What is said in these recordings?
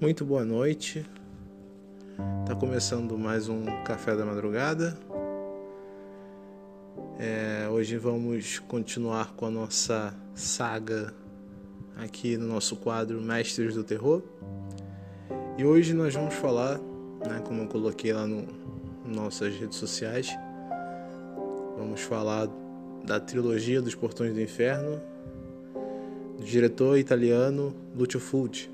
Muito boa noite. Tá começando mais um café da madrugada. É, hoje vamos continuar com a nossa saga aqui no nosso quadro Mestres do Terror. E hoje nós vamos falar, né, como eu coloquei lá no, nossas redes sociais, vamos falar da trilogia dos Portões do Inferno, do diretor italiano Lucio Fulci.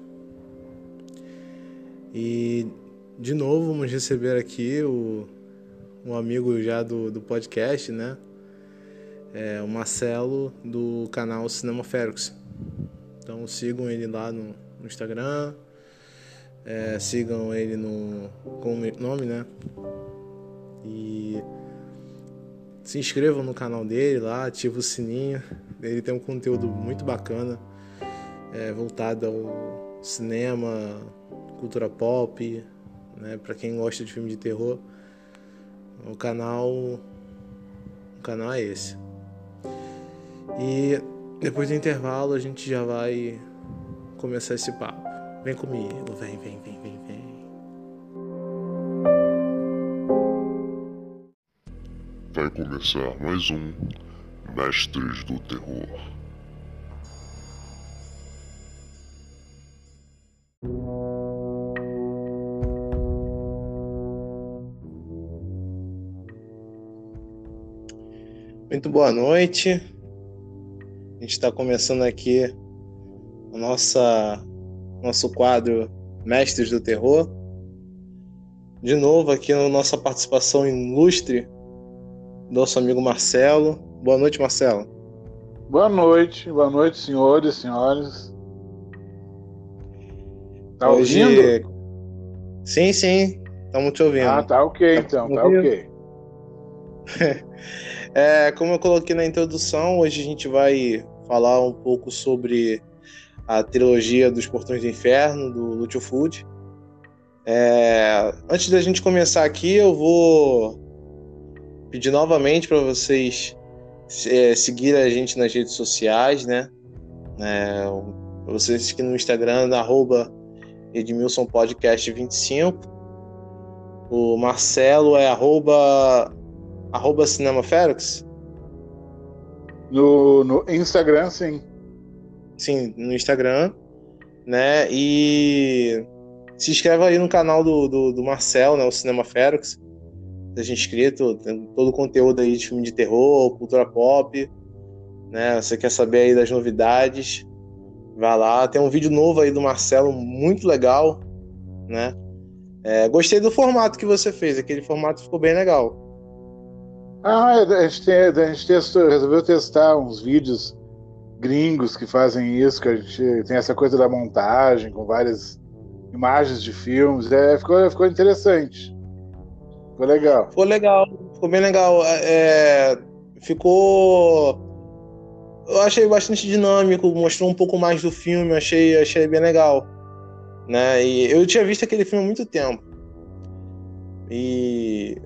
E de novo vamos receber aqui o, um amigo já do, do podcast, né? É, o Marcelo do canal Cinema Fergus. Então sigam ele lá no, no Instagram, é, sigam ele no com o nome, né? E se inscrevam no canal dele lá, ativa o sininho. Ele tem um conteúdo muito bacana, é, voltado ao cinema, cultura pop, né? Para quem gosta de filme de terror, o canal, o canal é esse. E depois do intervalo a gente já vai começar esse papo. Vem comigo, vem, vem, vem, vem, começar mais um Mestres do Terror. Muito boa noite. A gente está começando aqui o nossa, nosso quadro Mestres do Terror. De novo aqui na nossa participação ilustre, nosso amigo Marcelo. Boa noite, Marcelo. Boa noite, boa noite, senhores, senhoras. Tá Hoje... ouvindo? Sim, sim, estamos te ouvindo. Ah, tá ok, tá então, tá ok. É, como eu coloquei na introdução, hoje a gente vai falar um pouco sobre a trilogia dos Portões do Inferno, do Lúcio Food. É, antes da gente começar aqui, eu vou pedir novamente para vocês é, seguir a gente nas redes sociais, né? É, vocês aqui no Instagram, arroba Edmilson Podcast 25. O Marcelo é arroba arroba Cinema Ferox? No, no Instagram, sim. Sim, no Instagram, né? E se inscreva aí no canal do, do, do Marcel, né? O Cinema Ferox. Seja inscrito, tem todo o conteúdo aí de filme de terror, cultura pop, né? Você quer saber aí das novidades? Vai lá, tem um vídeo novo aí do Marcelo, muito legal, né? É, gostei do formato que você fez, aquele formato ficou bem legal. Ah, a gente, tem, a gente testou, resolveu testar uns vídeos gringos que fazem isso, que a gente tem essa coisa da montagem com várias imagens de filmes. É, ficou, ficou interessante. Ficou legal. Ficou legal, ficou bem legal. É, ficou. Eu achei bastante dinâmico, mostrou um pouco mais do filme, achei, achei bem legal. Né? E eu tinha visto aquele filme há muito tempo. E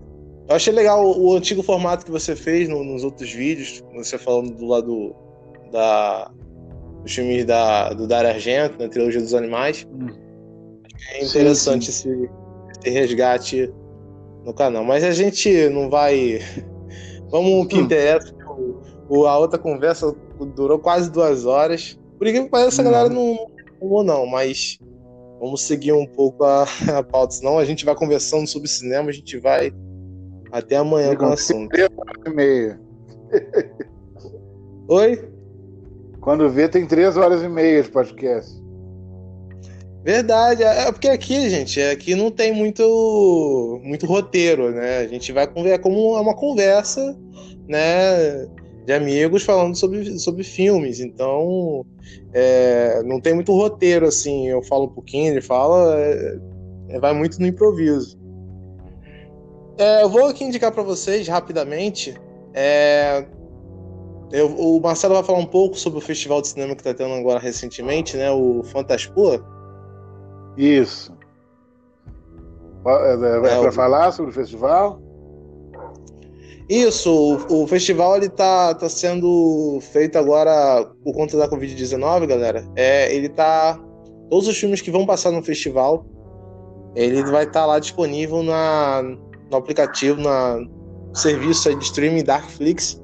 eu achei legal o, antigo formato que você fez no, nos outros vídeos, você falando do lado da, dos filmes da, do Dario Argento, na trilogia dos animais. Hum. É interessante sim, sim. Esse, esse resgate no canal. Mas a gente não vai. Vamos o que hum. interessa. O, a outra conversa durou quase duas horas. Por incrível que pareça, a galera não ou não, mas vamos seguir um pouco a, a pauta, senão a gente vai conversando sobre cinema, a gente vai até amanhã com o assunto. Três horas e meia. Oi? Quando vê, tem três horas e meia de podcast. Verdade, é, é porque aqui, gente, aqui não tem muito, muito roteiro, né? A gente vai conversar como uma conversa, né? De amigos falando sobre, sobre filmes. Então, é, não tem muito roteiro, assim. Eu falo um pouquinho, ele fala, é, é vai muito no improviso. É, eu vou aqui indicar para vocês rapidamente. É, eu, o Marcelo vai falar um pouco sobre o festival de cinema que está tendo agora recentemente, né? O Fantaspua. Isso. É, é, é para o... falar sobre o festival? Isso, o, o, festival ele tá, tá sendo feito agora por conta da Covid-19, galera. É, ele tá. Todos os filmes que vão passar no festival, ele vai estar tá lá disponível na, no aplicativo, na serviço de streaming Darkflix,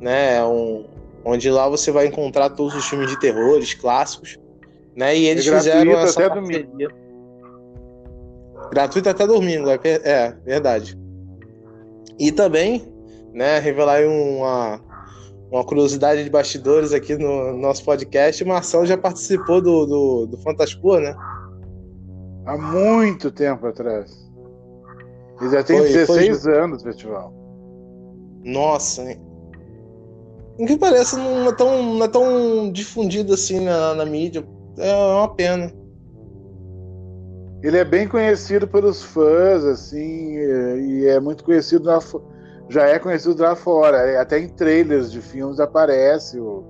né? Um, onde lá você vai encontrar todos os filmes de terrores clássicos, né? E eles é fizeram essa até domingo. Gratuito até domingo, é, é verdade. E também, né, revelar uma, uma curiosidade de bastidores aqui no nosso podcast, o Marcelo já participou do, do, do Fantaspoa, né? Há muito tempo atrás. Ele já tem foi, 16 foi... anos o festival. Nossa, hein? Em que parece não é tão, não é tão difundido assim na, na mídia. É uma pena. Ele é bem conhecido pelos fãs, assim, e é muito conhecido lá, já é conhecido lá fora. Até em trailers de filmes aparece o,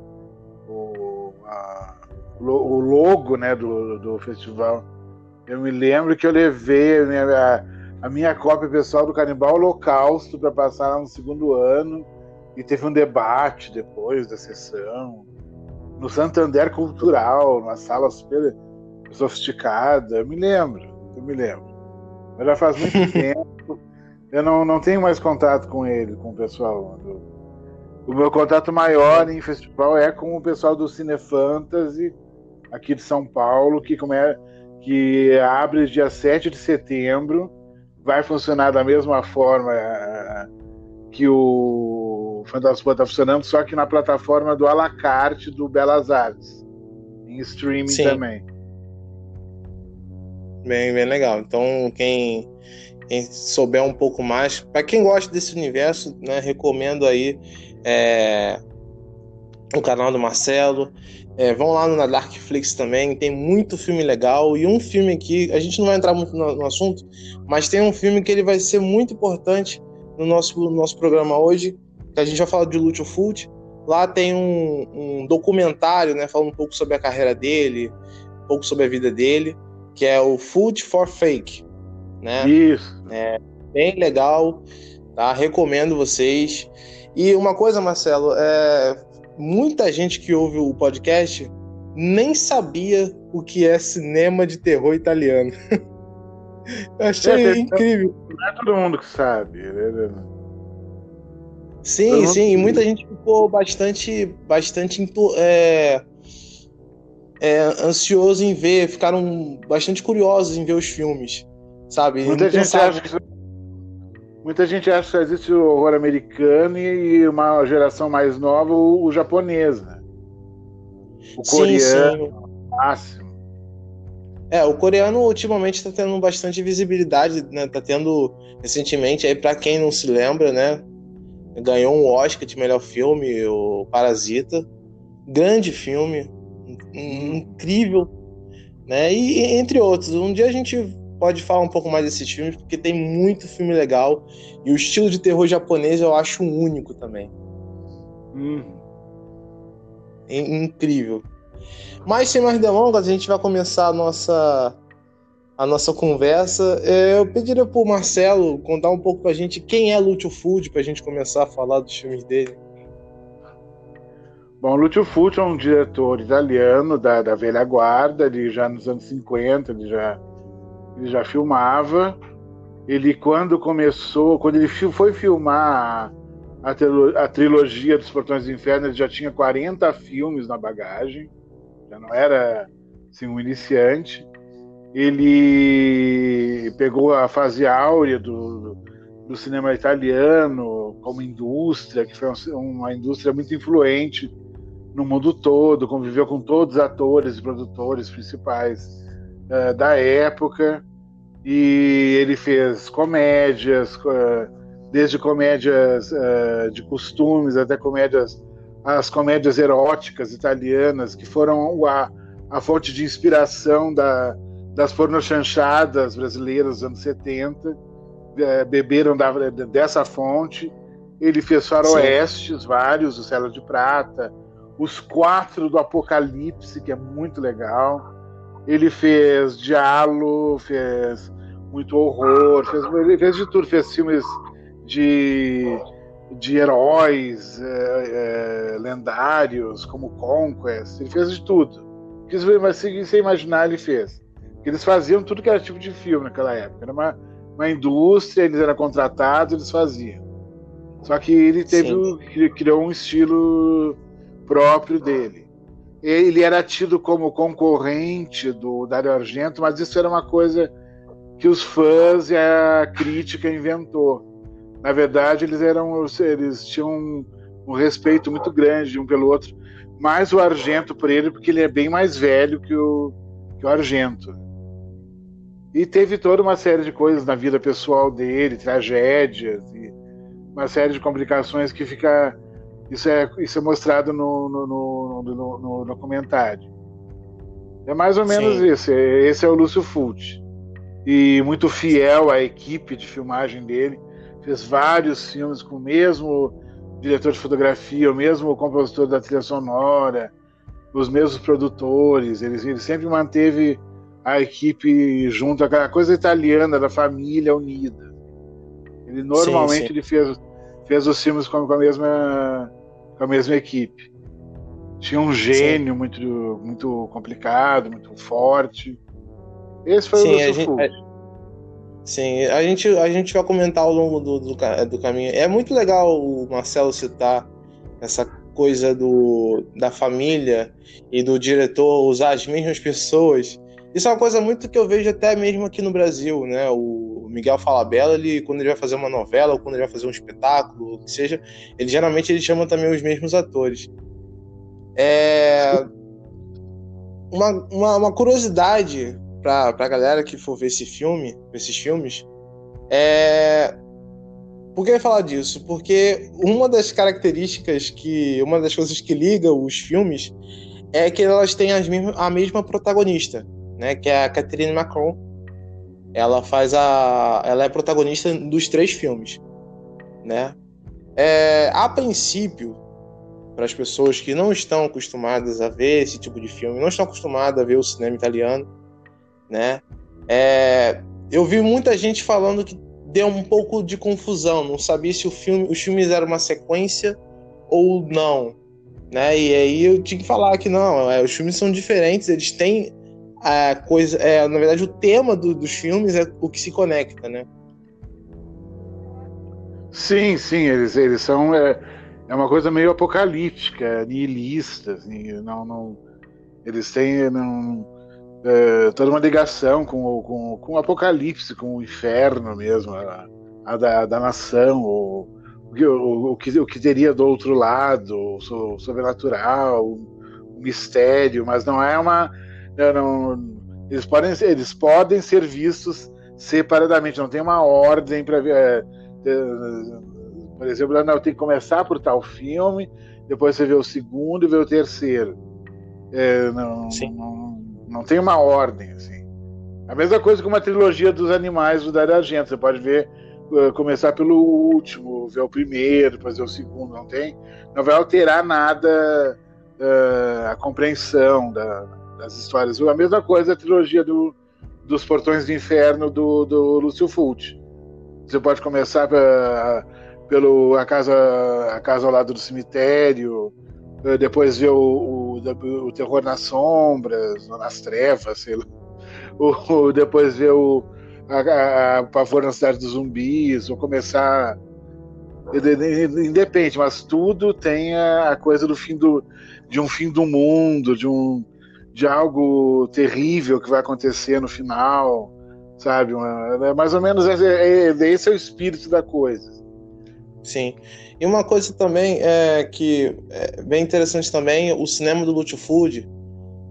o, a, o logo né, do, do festival. Eu me lembro que eu levei a minha, a minha cópia pessoal do Canibal Holocausto para passar lá no segundo ano e teve um debate depois da sessão no Santander Cultural, numa sala super sofisticada. Eu me lembro, eu me lembro. Mas já faz muito tempo. Eu não, não tenho mais contato com ele, com o pessoal. O meu contato maior em festival é com o pessoal do Cine Fantasy, aqui de São Paulo, que, como é, que abre dia 7 de setembro. Vai funcionar da mesma forma eh, que o Fantasma está funcionando, só que na plataforma do Alacarte do Belas Artes. Em streaming Sim. também. Bem, bem legal. Então, quem, quem souber um pouco mais, para quem gosta desse universo, né, recomendo aí é, o canal do Marcelo. É, vão lá no Darkflix também, tem muito filme legal. E um filme aqui, a gente não vai entrar muito no, no, assunto, mas tem um filme que ele vai ser muito importante no nosso, no nosso programa hoje, que a gente vai falar de Lúcio Food. Lá tem um, um documentário, né, falando um pouco sobre a carreira dele, um pouco sobre a vida dele que é o Food for Fake, né? Isso. É bem legal, tá? Recomendo vocês. E uma coisa, Marcelo, é muita gente que ouve o podcast nem sabia o que é cinema de terror italiano. Eu achei é, incrível. Não é todo mundo que sabe. Né? Sim, sim, e muita gente ficou bastante, bastante é, é, ansioso em ver, ficaram bastante curiosos em ver os filmes, sabe? Muita gente, pensava... acha que, muita gente acha que existe o horror americano e uma geração mais nova, o, o japonês, né? O coreano, sim, sim. máximo. É, o coreano ultimamente está tendo bastante visibilidade, né? Tá tendo recentemente, aí para quem não se lembra, né? Ganhou um Oscar de melhor filme, o Parasita. Grande filme, incrível, né? E entre outros. Um dia a gente pode falar um pouco mais desses filmes, porque tem muito filme legal. E o estilo de terror japonês eu acho único também. Hum. Incrível. Mas sem mais delongas, a gente vai começar a nossa, a nossa conversa. É, eu pediria para o Marcelo contar um pouco para a gente quem é Lúcio Food, para a gente começar a falar dos filmes dele. Bom, Lúcio Fulci é um diretor italiano da, da velha guarda, ele já nos anos 50 ele já, ele já filmava. Ele quando começou, quando ele foi filmar a, a, a trilogia dos Portões do Inferno, ele já tinha 40 filmes na bagagem, já não era assim, um iniciante. Ele pegou a fase áurea do, do cinema italiano como indústria, que foi uma indústria muito influente no mundo todo, conviveu com todos os atores e produtores principais uh, da época. E ele fez comédias, desde comédias uh, de costumes até comédias, as comédias eróticas italianas que foram a, a fonte de inspiração da, das pornochanchadas brasileiras dos anos 70, beberam da, dessa fonte. Ele fez faroestes, Sim. vários, o Céu de Prata, os quatro do Apocalipse, que é muito legal. Ele fez Diallo, fez muito horror, fez, ele fez de tudo, fez filmes de, de heróis é, é, lendários, como Conquest, ele fez de tudo. Que você imaginar, ele fez. Eles faziam tudo que era tipo de filme naquela época. Era uma, uma indústria, eles eram contratados, eles faziam. Só que ele teve, criou um estilo próprio dele. Ele era tido como concorrente do Dario Argento, mas isso era uma coisa que os fãs e a crítica inventou. Na verdade, eles eram, eles tinham um, um respeito muito grande um pelo outro. Mais o Argento por ele, porque ele é bem mais velho que o, que o Argento. E teve toda uma série de coisas na vida pessoal dele, tragédias e uma série de complicações que fica isso é isso é mostrado no, no, no, no, no documentário. É mais ou menos Sim. isso. Esse é o Lúcio Fulci e muito fiel à equipe de filmagem dele. Fez vários filmes com o mesmo diretor de fotografia, o mesmo compositor da trilha sonora, os mesmos produtores. Ele, ele sempre manteve a equipe junto, aquela coisa italiana da família unida. Ele normalmente sim, sim. ele fez, fez os filmes com, com, a mesma com a mesma equipe. Tinha um gênio muito muito complicado, muito forte. Esse foi sim, o gente, a, Sim, a gente, a gente vai comentar ao longo do, do, do caminho. É muito legal o Marcelo citar essa coisa do, da família e do diretor usar as mesmas pessoas isso é uma coisa muito que eu vejo até mesmo aqui no Brasil, né? O Miguel Falabella, ele, quando ele vai fazer uma novela ou quando ele vai fazer um espetáculo, o que seja, ele geralmente ele chama também os mesmos atores. É... Uma, uma, uma curiosidade para a galera que for ver esse filme, esses filmes, é por que falar disso? Porque uma das características que. Uma das coisas que liga os filmes é que elas têm as mesmas, a mesma protagonista né, que é a Catherine Macron. Ela faz a, ela é protagonista dos três filmes, né? É, a princípio, para as pessoas que não estão acostumadas a ver esse tipo de filme, não estão acostumadas a ver o cinema italiano, né? É, eu vi muita gente falando que deu um pouco de confusão, não sabia se o filme, os filmes eram uma sequência ou não, né? E aí eu tinha que falar que não, é, os filmes são diferentes, eles têm a coisa, é, na verdade, o tema do, dos filmes é o que se conecta, né? Sim, sim, eles, eles são é, é uma coisa meio apocalíptica, nihilista, assim, não, não, eles têm não, é, toda uma ligação com, com, com o apocalipse, com o inferno mesmo, a, a da, da nação, o, o, o, que, o que teria do outro lado, o sobrenatural, o mistério, mas não é uma não, eles, podem, eles podem ser vistos separadamente, não tem uma ordem para ver. É, por exemplo, não, tem que começar por tal filme, depois você vê o segundo e vê o terceiro. É, não, não, não, tem uma ordem. Assim. A mesma coisa com uma trilogia dos animais do Dario Argento. Você pode ver, uh, começar pelo último, ver o primeiro, depois ver o segundo. Não tem, não vai alterar nada uh, a compreensão da, das histórias. A mesma coisa a trilogia do, dos Portões do Inferno do, do Lúcio Fulci. Você pode começar pra, pelo a casa, a casa ao lado do cemitério, eh, depois ver o, o, o Terror nas Sombras, ou nas Trevas, sei lá. O, depois ver o a, a, a Pavor na Cidade dos Zumbis, ou começar independe, mas tudo tem a, coisa do fim do de um fim do mundo, de um de algo terrível que vai acontecer no final, sabe? É mais ou menos esse é, é, esse é o espírito da coisa. Sim. E uma coisa também é que é bem interessante também, o cinema do Lúcio Food,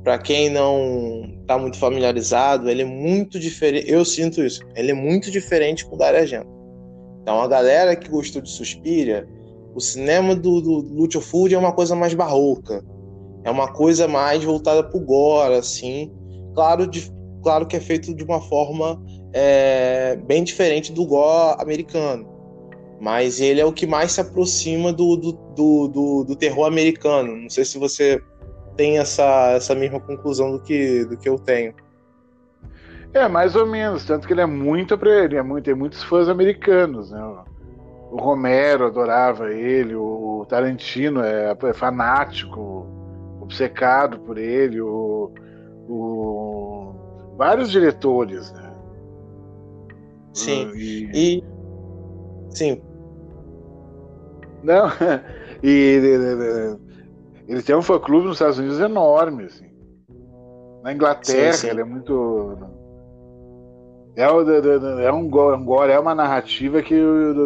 para quem não está muito familiarizado, ele é muito diferente. Eu sinto isso. Ele é muito diferente com o Dario Argento. Então a galera que gostou de Suspiria, o cinema do, do Lúcio Food é uma coisa mais barroca é uma coisa mais voltada pro gore, assim. Claro, de, claro que é feito de uma forma é, bem diferente do gore americano. Mas ele é o que mais se aproxima do, do, do, do, do terror americano. Não sei se você tem essa, essa mesma conclusão do que, do que eu tenho. É, mais ou menos, tanto que ele é muito ele é muito, tem muitos fãs americanos, né? o Romero adorava ele, o Tarantino é, é fanático, obcecado por ele, o, o vários diretores, né? Sim. E... e... Sim. Não, e ele, ele tem um fã-clube nos Estados Unidos enorme, assim. Na Inglaterra, sim, sim. ele é muito é, é um gore, é uma narrativa que,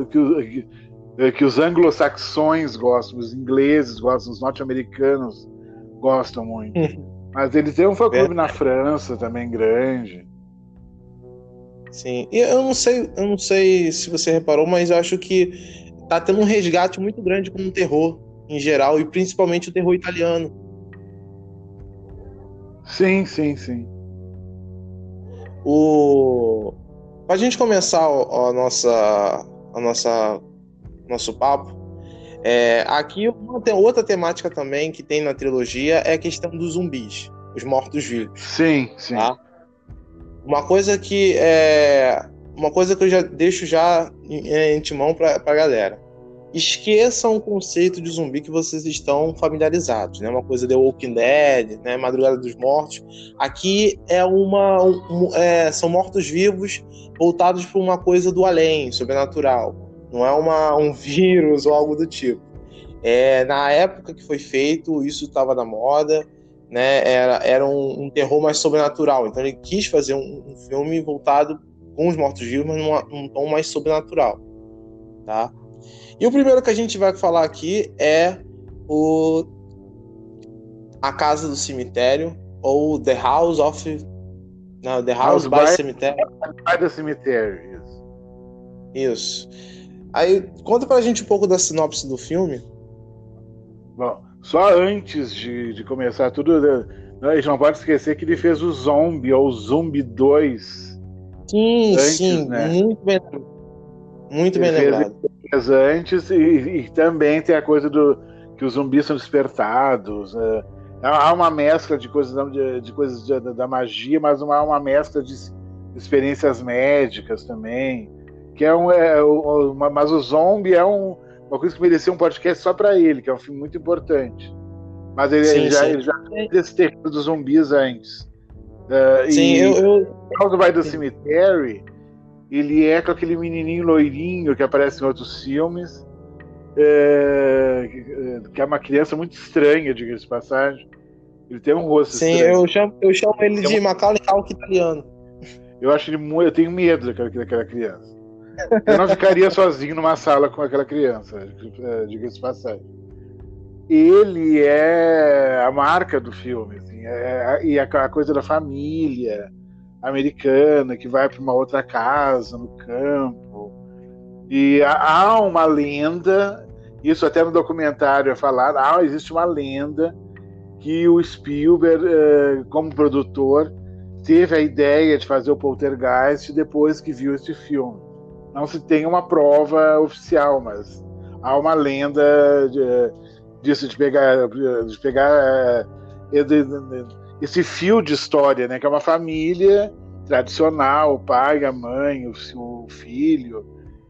que, que os anglo-saxões gostam, os ingleses gostam, os norte-americanos gostam muito. Uhum. Mas ele tem um fã-clube é. na França também grande. Sim, e eu não sei, eu não sei se você reparou, mas eu acho que tá tendo um resgate muito grande com o terror em geral e principalmente o terror italiano. Sim, sim, sim. O para a gente começar a, a nossa a nossa nosso papo, é, aqui outra temática também que tem na trilogia é a questão dos zumbis, os mortos-vivos. Sim, sim. Tá? Uma coisa que é uma coisa que eu já deixo já em, em timão para a galera esqueçam o conceito de zumbi que vocês estão familiarizados, né? Uma coisa de Walking Dead, né? Madrugada dos Mortos. Aqui é uma, um, é, são mortos-vivos voltados para uma coisa do além, sobrenatural. Não é uma, um vírus ou algo do tipo. É, na época que foi feito, isso estava na moda, né? Era, era um, um, terror mais sobrenatural. Então ele quis fazer um, um filme voltado com os mortos-vivos, mas num, num tom mais sobrenatural, tá? E o primeiro que a gente vai falar aqui é o A Casa do Cemitério, ou The House of. Não, The House, House by, by Cemetery. By the Cemetery, isso. Isso. Aí, conta pra gente um pouco da sinopse do filme. Bom, só antes de, de começar tudo, né, a gente não pode esquecer que ele fez o Zombie, ou Zombie 2. Sim, antes, sim, né? muito bem, muito ele bem lembrado antes e, e, também tem a coisa do que os zumbis são despertados. Né? Há uma mescla de coisas, de, de coisas de, da magia, mas há uma mescla de experiências médicas também. Que é um, é, uma, mas o zombie é um, uma coisa que merecia um podcast só para ele, que é um filme muito importante. Mas ele, sim, ele já, ele já fez esse terreno dos zumbis antes. Uh, sim, e eu, eu... House by the Cemetery ele é com aquele menininho loirinho que aparece em outros filmes, é, que é uma criança muito estranha, diga-se de passagem. Ele tem um rosto Sim, estranho. eu chamo, eu chamo ele de Macaulay Culkin italiano. Eu acho ele muito, eu tenho medo daquela, daquela criança. Eu não ficaria sozinho numa sala com aquela criança, é, diga-se passagem. Ele é a marca do filme, assim, é, e a, coisa da família, americana que vai para uma outra casa no campo. E há uma lenda, isso até no documentário é falado, ah, existe uma lenda que o Spielberg, eh, como produtor, teve a ideia de fazer o Poltergeist depois que viu esse filme. Não se tem uma prova oficial, mas há uma lenda de, disso de pegar, de pegar eh, esse fio de história, né? Que é uma família tradicional, o pai, a mãe, o, o filho,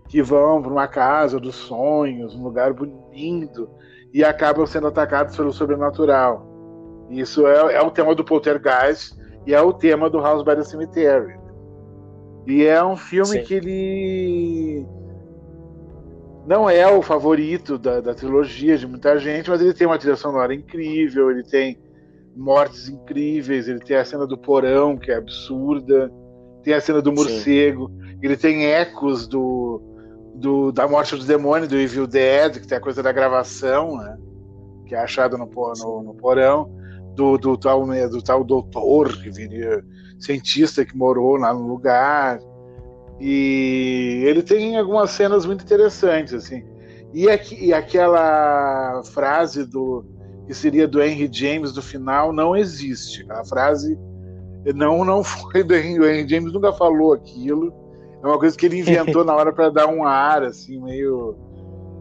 que vão para uma casa dos sonhos, um lugar bonito, e acabam sendo atacados pelo sobrenatural. Isso é, é o tema do Poltergeist e é o tema do House by the Cemetery. E é um filme Sim. que ele não é o favorito da, da, trilogia de muita gente, mas ele tem uma trilha sonora incrível, ele tem mortes incríveis, ele tem a cena do porão, que é absurda, tem a cena do morcego, Sim. ele tem ecos do, do, da morte do demônio, do Evil Dead, que tem a coisa da gravação, né? que é achada no, no, no, porão, do, do, tal, do tal doutor, que viria, cientista que morou lá no lugar. E ele tem algumas cenas muito interessantes, assim. E, aqui, e aquela frase do que seria do Henry James do final, não existe. A frase não não foi do Henry, o Henry James nunca falou aquilo. É uma coisa que ele inventou na hora para dar um ar assim meio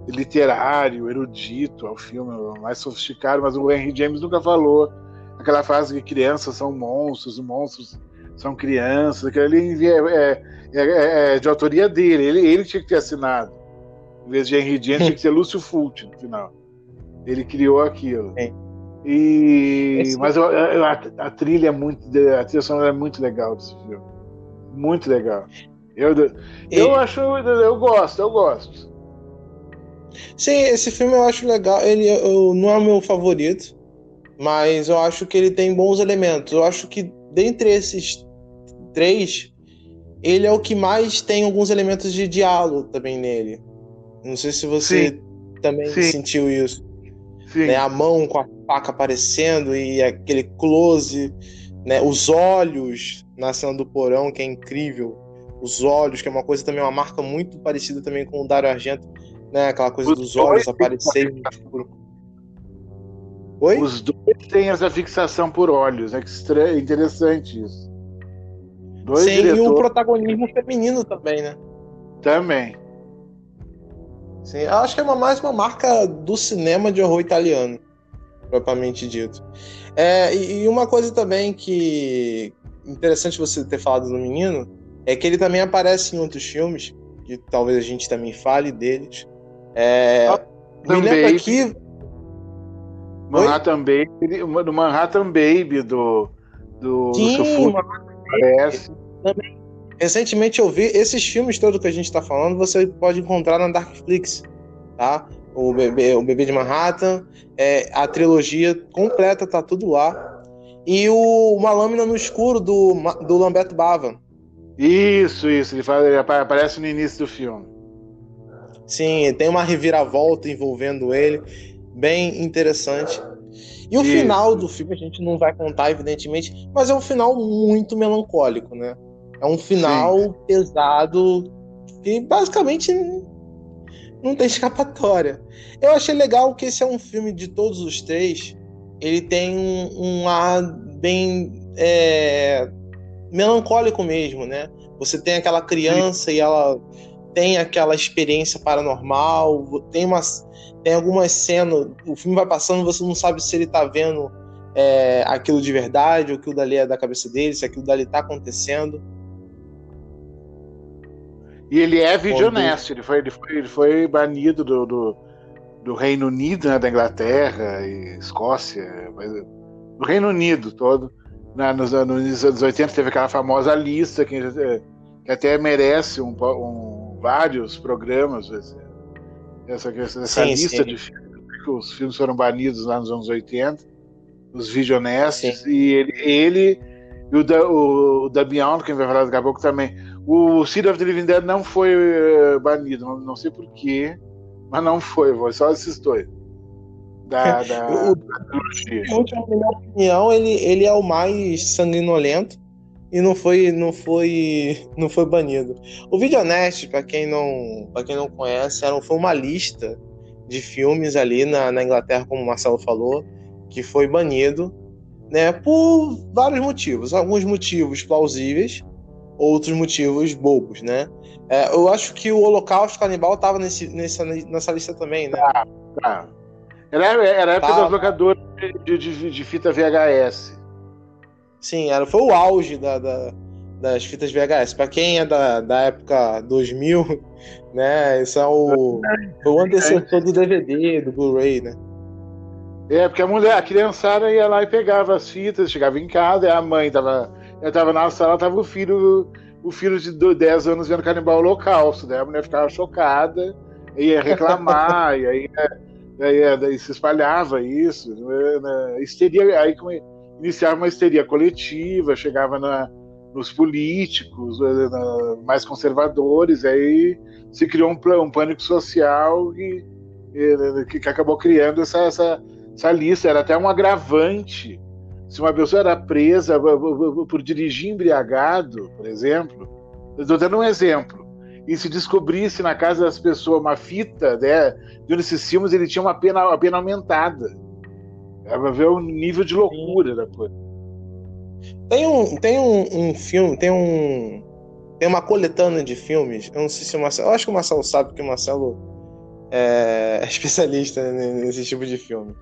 literário, erudito ao filme, mais sofisticado, mas o Henry James nunca falou aquela frase que crianças são monstros, monstros são crianças, que ele é, é, é, é, de autoria dele, ele, ele tinha que ter assinado. Em vez de Henry James, tinha que ser Lúcio Fulci no final. Ele criou aquilo. Sim. E... Esse- Mas eu- eu- a, a trilha é muito. A trilha sonora é muito legal desse filme. Muito legal. Eu, eu acho. Eu gosto, eu gosto. Sim, esse filme eu acho legal. Ele eu- não é o meu favorito, mas eu acho que ele tem bons elementos. Eu acho que dentre esses três, ele é o que mais tem alguns elementos de diálogo também nele. Não sei se você também Sim. sentiu isso. Sim. né? A mão com a faca aparecendo e aquele close, né? Os olhos na cena do porão, que é incrível. Os olhos, que é uma coisa também, uma marca muito parecida também com o Dario Argento, né? Aquela coisa Os dos olhos dois- aparecerem no escuro. Oi? Os dois têm essa fixação por olhos. É estra- interessante isso. Dois Sim, e o diretores protagonismo feminino também, né? também. Sim, acho que é uma, mais uma marca do cinema de horror italiano, propriamente dito. É, e, e uma coisa também que interessante você ter falado no menino é que ele também aparece em outros filmes, que talvez a gente também fale deles. É, Ah, me lembro também. aqui, Manhattan Baby, do Manhattan Baby do do Sim, Lúcio Fulci, aparece. recentemente eu vi esses filmes todos que a gente está falando, você pode encontrar na Darkflix, tá? O bebê, o bebê de Manhattan, é, a trilogia completa tá tudo lá. E o Uma Lâmina no Escuro do, do Lamberto Bava. Isso, isso. Ele, ele apa- aparece no início do filme. Sim, tem uma reviravolta envolvendo ele, bem interessante. E o Isso. final do filme a gente não vai contar, evidentemente, mas é um final muito melancólico, né? É um final pesado que basicamente não tem escapatória. Eu achei legal que esse é um filme de todos os três, ele tem um, um ar bem é, melancólico mesmo, né? Você tem aquela criança e ela tem aquela experiência paranormal, tem umas tem algumas cenas, o filme vai passando, você não sabe se ele tá vendo é, aquilo de verdade, ou aquilo dali é da cabeça dele, se aquilo dali tá acontecendo. E ele é honesto. Ele foi, ele foi, ele foi banido do, do, do Reino Unido, né, da Inglaterra e Escócia, mas, do Reino Unido todo. Na, nos, nos anos 80 teve aquela famosa lista que, eh, que até merece um, um- vários programas. esse- Essa, essa Sim, lista sim. de filmes, que os filmes foram banidos lá nos anos 80, os vídeo honestos, e ele, ele e o, da, o, o da Beyond, quem vai falar daqui a pouco também. O Seed of the Living Dead não foi eh, banido, não, não sei porquê, mas não foi, foi só esses dois. Da, da, O- da trilogia. Na minha opinião, ele, ele é o mais sanguinolento e não foi, não foi, não foi banido. O Vídeo Honesto, para quem não, para quem não conhece, era, foi uma lista de filmes ali na, na Inglaterra, como o Marcelo falou, que foi banido, né, por vários motivos. Alguns motivos plausíveis, outros motivos bobos, né? É, eu acho que o Holocausto Canibal estava nesse, nessa, nessa lista também, né? Tá. Era, era a época Tá. das locadoras de, de, de fita VHS. Sim, era, foi o auge da, da- das fitas VHS. Pra quem é da, da época 2000, né? Isso é o, o antecessor do DVD, do Blu-ray, né? É, porque a mulher, a criançada ia lá e pegava as fitas, chegava em casa, e a mãe tava, ela tava na sala, tava o filho, o filho de do- 10 anos vendo Canibal Holocausto, daí a mulher ficava chocada, ia reclamar, e aí, aí, daí se espalhava isso, né, histeria, aí come- iniciava uma histeria coletiva, chegava na- nos políticos eh, na- mais conservadores, aí se criou um, um pânico social e, e, que, que acabou criando essa, essa essa lista era até um agravante. Se uma pessoa era presa por, dirigir embriagado, por exemplo, estou dando um exemplo, e se descobrisse na casa das pessoas uma fita né, de um desses filmes, ele tinha uma pena, uma pena aumentada. É pra ver o nível de loucura da coisa. Tem um, tem um, um filme, tem um. Tem uma coletânea de filmes. Eu não sei se o Marcelo. Eu acho que o Marcelo sabe, porque o Marcelo é especialista nesse tipo de filme.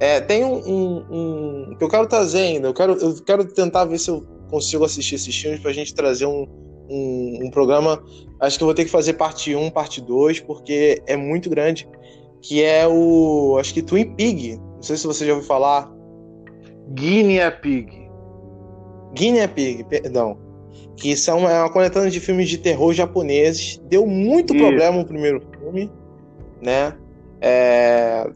É, tem um, um- um- que eu quero trazer ainda. Eu quero, eu quero tentar ver se eu consigo assistir esses filmes pra gente trazer um, um, um programa. Acho que eu vou ter que fazer parte 1, parte 2, porque é muito grande. Que é o. Acho que Twin Pig. Não sei se você já ouviu falar. Guinea Pig. Guinea Pig, perdão. Que são é uma coletânea de filmes de terror japoneses. Deu muito Isso. problema o primeiro filme, né? É,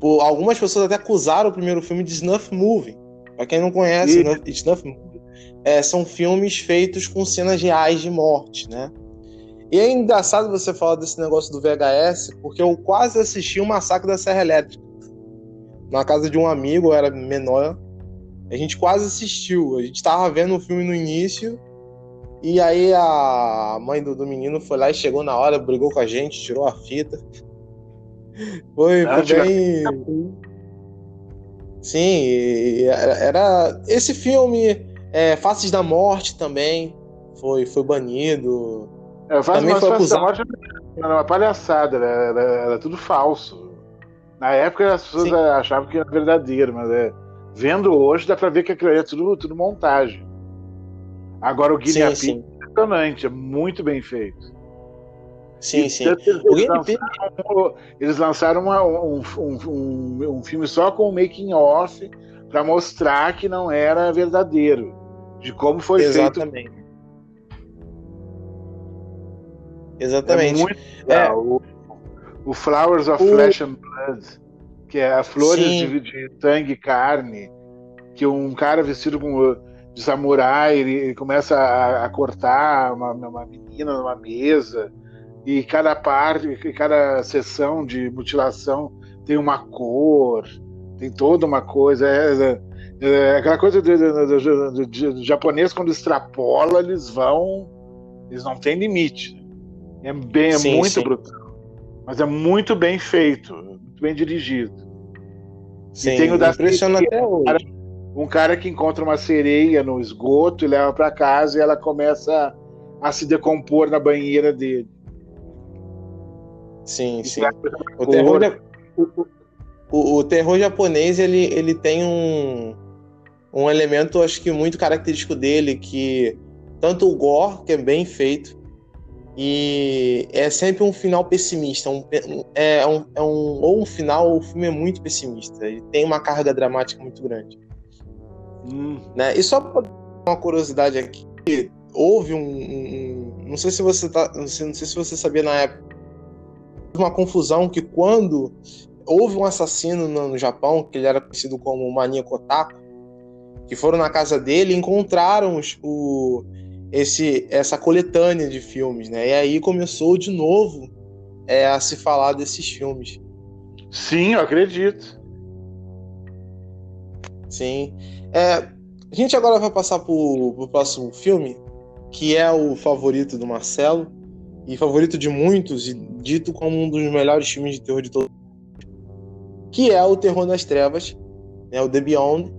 por, algumas pessoas até acusaram o primeiro filme de snuff movie. Pra quem não conhece, snuff, snuff movie é, são filmes feitos com cenas reais de morte, né? E é engraçado você falar desse negócio do VHS, porque eu quase assisti o Massacre da Serra Elétrica. Na casa de um amigo, eu era menor. A gente quase assistiu. A gente tava vendo o filme no início. E aí a mãe do, do menino foi lá e chegou na hora, brigou com a gente, tirou a fita. Foi, foi bem. Sim, era. Esse filme, é, Faces da Morte também, foi, foi banido. É, Faces também foi acusado. da Morte era uma palhaçada, era, era, era, tudo falso. Na época as pessoas Sim. achavam que era verdadeiro, mas é, vendo hoje dá pra ver que aquilo é tudo, tudo montagem. Agora o Guinea Pig é impressionante, é muito bem feito. Sim, sim. Eles, eles, lançaram, eles lançaram uma, um, um, um, filme só com o making off para mostrar que não era verdadeiro, de como foi Exatamente. feito. Exatamente. É muito é. O, Flowers of o... Flesh and Blood, que é a flores de, de, sangue e carne, que um cara vestido com, de samurai ele começa a, a cortar uma, uma menina numa mesa e cada parte, cada sessão de mutilação tem uma cor, tem toda uma coisa. É, é, é aquela coisa do, do, do, do, japonês, quando extrapola, eles vão. Eles não têm limite. É, bem, é sim, muito sim. brutal. Mas é muito bem feito, muito bem dirigido. Sim, e tem o da impressiona até hoje. Um cara, um cara que encontra uma sereia no esgoto e leva para casa e ela começa a se decompor na banheira dele. Sim, sim. O terror, o, o, o, terror japonês ele, ele tem um, um elemento, acho que muito característico dele, que tanto o gore, que é bem feito, e é sempre um final pessimista. Um, é, um, é um, ou um final, o filme é muito pessimista. Ele tem uma carga dramática muito grande. Hum. Né? E só uma curiosidade aqui, houve um, um, não sei se você tá, não sei, não sei se você sabia na época uma confusão que quando houve um assassino no, no Japão, que ele era conhecido como Maníaco Otaku, que foram na casa dele e encontraram os, o, esse, essa coletânea de filmes, né? E aí começou de novo é, a se falar desses filmes. Sim, eu acredito. Sim. É, a gente agora vai passar para o próximo filme, que é o favorito do Marcelo, e favorito de muitos, e dito como um dos melhores filmes de terror de todos, que é o Terror das Trevas, né, o The Beyond,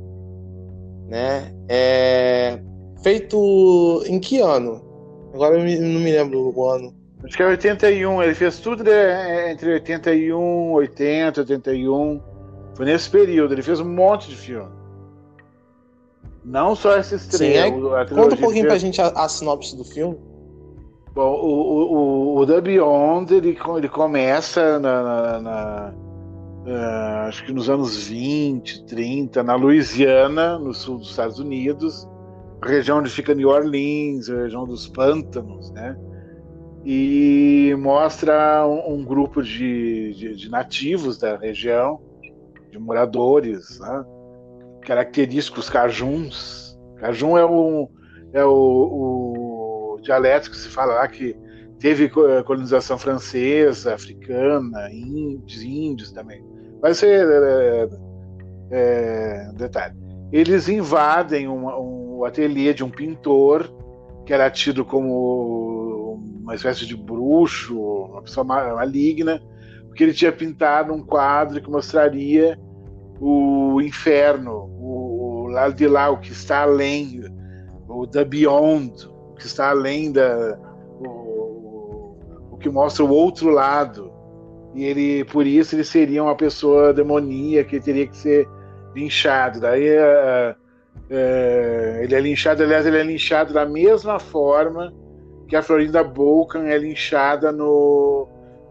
né, é feito em que ano? Agora eu não me lembro o ano. Acho que é 81, ele fez tudo né, entre 81, 80, 81. Foi nesse período, ele fez um monte de filme. Não só esses três. Sim, é... Conta um pouquinho fez... pra gente a, a sinopse do filme. Bom, o, o, o The Beyond ele, ele começa na, na, na uh, acho que nos anos 20, 30, na Louisiana, no sul dos Estados Unidos, região onde fica New Orleans, região dos pântanos, né? E mostra um, um grupo de, de, de, nativos da região, de moradores, né? característicos cajuns. Cajun é o, é o, o dialetos que se fala lá que teve eh, colonização francesa, africana, índios, índios também. Vai ser é, é, detalhe. Eles invadem um, um ateliê de um pintor que era tido como uma espécie de bruxo, uma pessoa maligna, porque ele tinha pintado um quadro que mostraria o inferno, o, o lado de lá, o que está além, o the beyond, que está além da o, o que mostra o outro lado. E ele por isso ele seria uma pessoa demoníaca que teria que ser linchado daí é, é, ele é linchado aliás ele é linchado da mesma forma que a Florinda Bolkan é linchada no,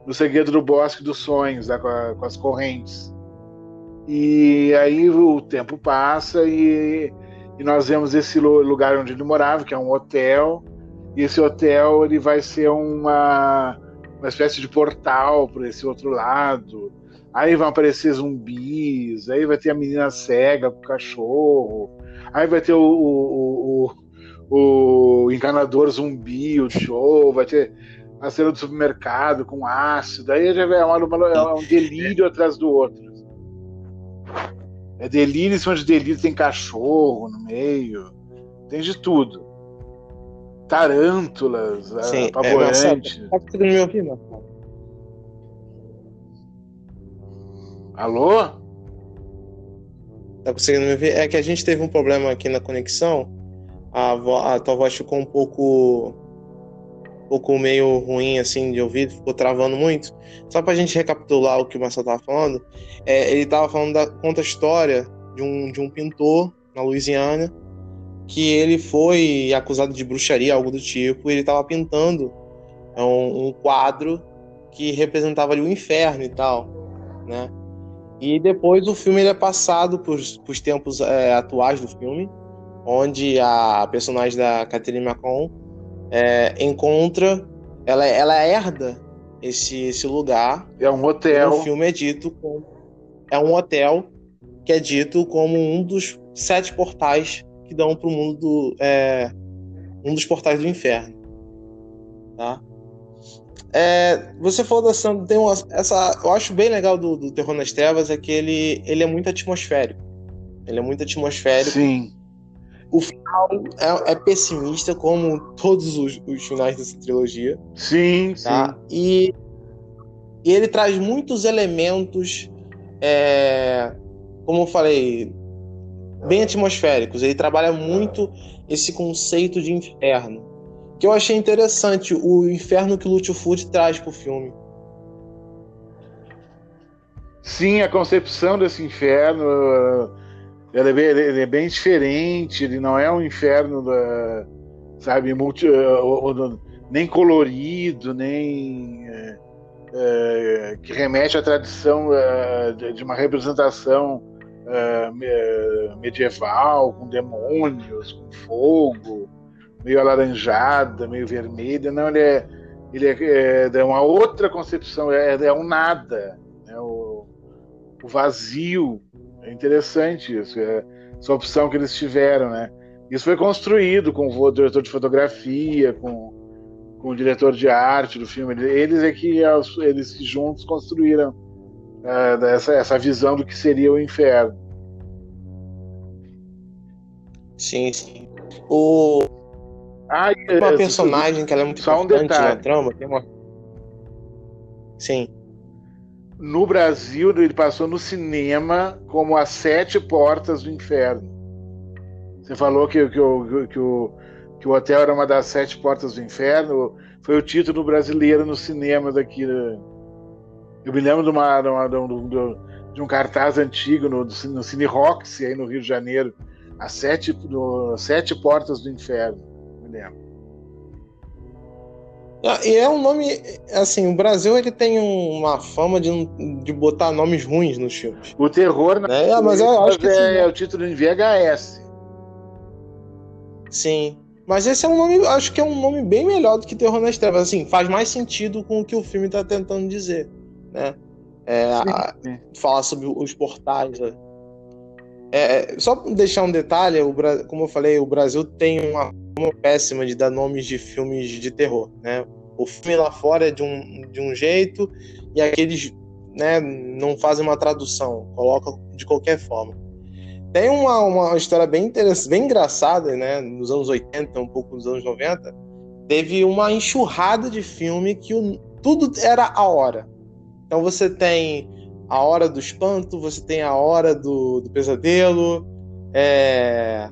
no Segredo do Bosque dos Sonhos, né, com, a, com, as correntes. E aí o tempo passa e, e, nós vemos esse lugar onde ele morava, que é um hotel, e esse hotel ele vai ser uma, uma espécie de portal para esse outro lado. Aí vão aparecer zumbis, aí vai ter a menina cega com o cachorro, aí vai ter o, o, o, o encanador zumbi, o show, vai ter a cena do supermercado com ácido, aí já é, uma, uma, é um delírio atrás do outro. É delírio em cima de delírio, tem cachorro no meio, tem de tudo. Tarântulas, Sim, apavorantes. É, tá conseguindo me ouvir? Alô? Tá conseguindo me ouvir? É que a gente teve um problema aqui na conexão. A, vo a tua voz ficou um pouco um pouco meio ruim assim de ouvido, ficou travando muito. Só pra gente recapitular o que o Marcelo tava falando, é, ele tava falando da conta a história de um, de um pintor na Louisiana que ele foi acusado de bruxaria, algo do tipo, e ele tava pintando um, um quadro que representava ali o inferno e tal, né? E depois o filme ele é passado para os tempos é, atuais do filme, onde a personagem da Catherine Macron é, encontra, ela, ela herda esse, esse lugar. É um hotel. O filme é dito como é um hotel que é dito como um dos sete portais que dão para o mundo do, é, um dos portais do inferno, tá? É, você falou da tem uma, essa, eu acho bem legal do, do Terror nas Trevas é que ele, ele é muito atmosférico. Ele é muito atmosférico. Sim. O final é, é pessimista, como todos os, os, finais dessa trilogia. Sim, tá? sim. E, e ele traz muitos elementos, é, como eu falei, bem atmosféricos. Ele trabalha muito esse conceito de inferno que eu achei interessante o inferno que Lúcio Food traz pro filme. Sim, a concepção desse inferno ele é, bem, é bem diferente, ele não é um inferno da, sabe, multi, nem colorido, nem é, que remete à tradição de uma representação medieval, com demônios, com fogo meio alaranjada, meio vermelha. Não, ele é, ele é, é uma outra concepção, é, é um nada, né? o, o, vazio. É interessante isso, é, essa opção que eles tiveram, né? Isso foi construído com o diretor de fotografia, com, com o diretor de arte do filme. Eles é que eles juntos construíram é, essa, essa visão do que seria o inferno. Sim, sim. O, ah, uma personagem que ela é muito só importante um na trama. Tem uma... Sim. No Brasil, ele passou no cinema como As Sete Portas do Inferno. Você falou que, que, o, que, o, que o hotel era uma das sete portas do inferno. Foi o título brasileiro no cinema daqui. Né? Eu me lembro de, uma, de, uma, de, um, de um cartaz antigo no, no Cine Roxy, aí no Rio de Janeiro. As sete, sete portas do inferno lembro. Ah, e é um nome, assim, o Brasil ele tem uma fama de, de botar nomes ruins nos filmes. O terror, né? É, mas eu acho que é, é o título em VHS. Sim. Mas esse é um nome, acho que é um nome bem melhor do que Terror nas Trevas. Assim, faz mais sentido com o que o filme está tentando dizer, né? É, a, falar sobre os portais. Né? É, só deixar um detalhe, o, como eu falei, o Brasil tem uma uma péssima de dar nomes de filmes de terror, né? O filme lá fora é de um, de um jeito e aqueles né, não fazem uma tradução, colocam de qualquer forma. Tem uma, uma história bem interessante, bem engraçada, né? Nos anos 80, um pouco nos anos 90, teve uma enxurrada de filme que o, tudo era a hora. Então você tem a hora do espanto, você tem a hora do, do pesadelo, é,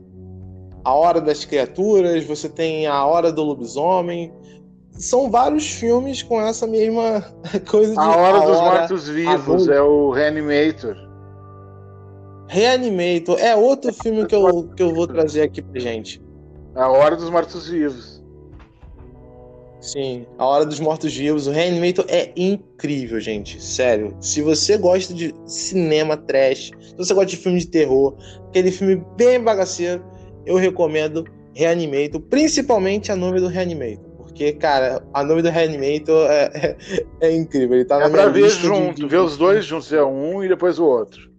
a Hora das Criaturas, você tem A Hora do Lobisomem. São vários filmes com essa mesma coisa de. A Hora a dos Mortos-Vivos é o Reanimator. Reanimator é outro filme que eu, que eu vou trazer aqui pra gente. A Hora dos Mortos-Vivos. Sim, A Hora dos Mortos-Vivos, o Reanimator é incrível, gente. Sério. Se você gosta de cinema trash, se você gosta de filme de terror, aquele filme bem bagaceiro, eu recomendo Reanimator, principalmente a nome do Reanimator. Porque, cara, a nome do Reanimator é, é, é incrível. Ele tá é pra ver junto, de... ver os dois juntos, ver um e depois o outro.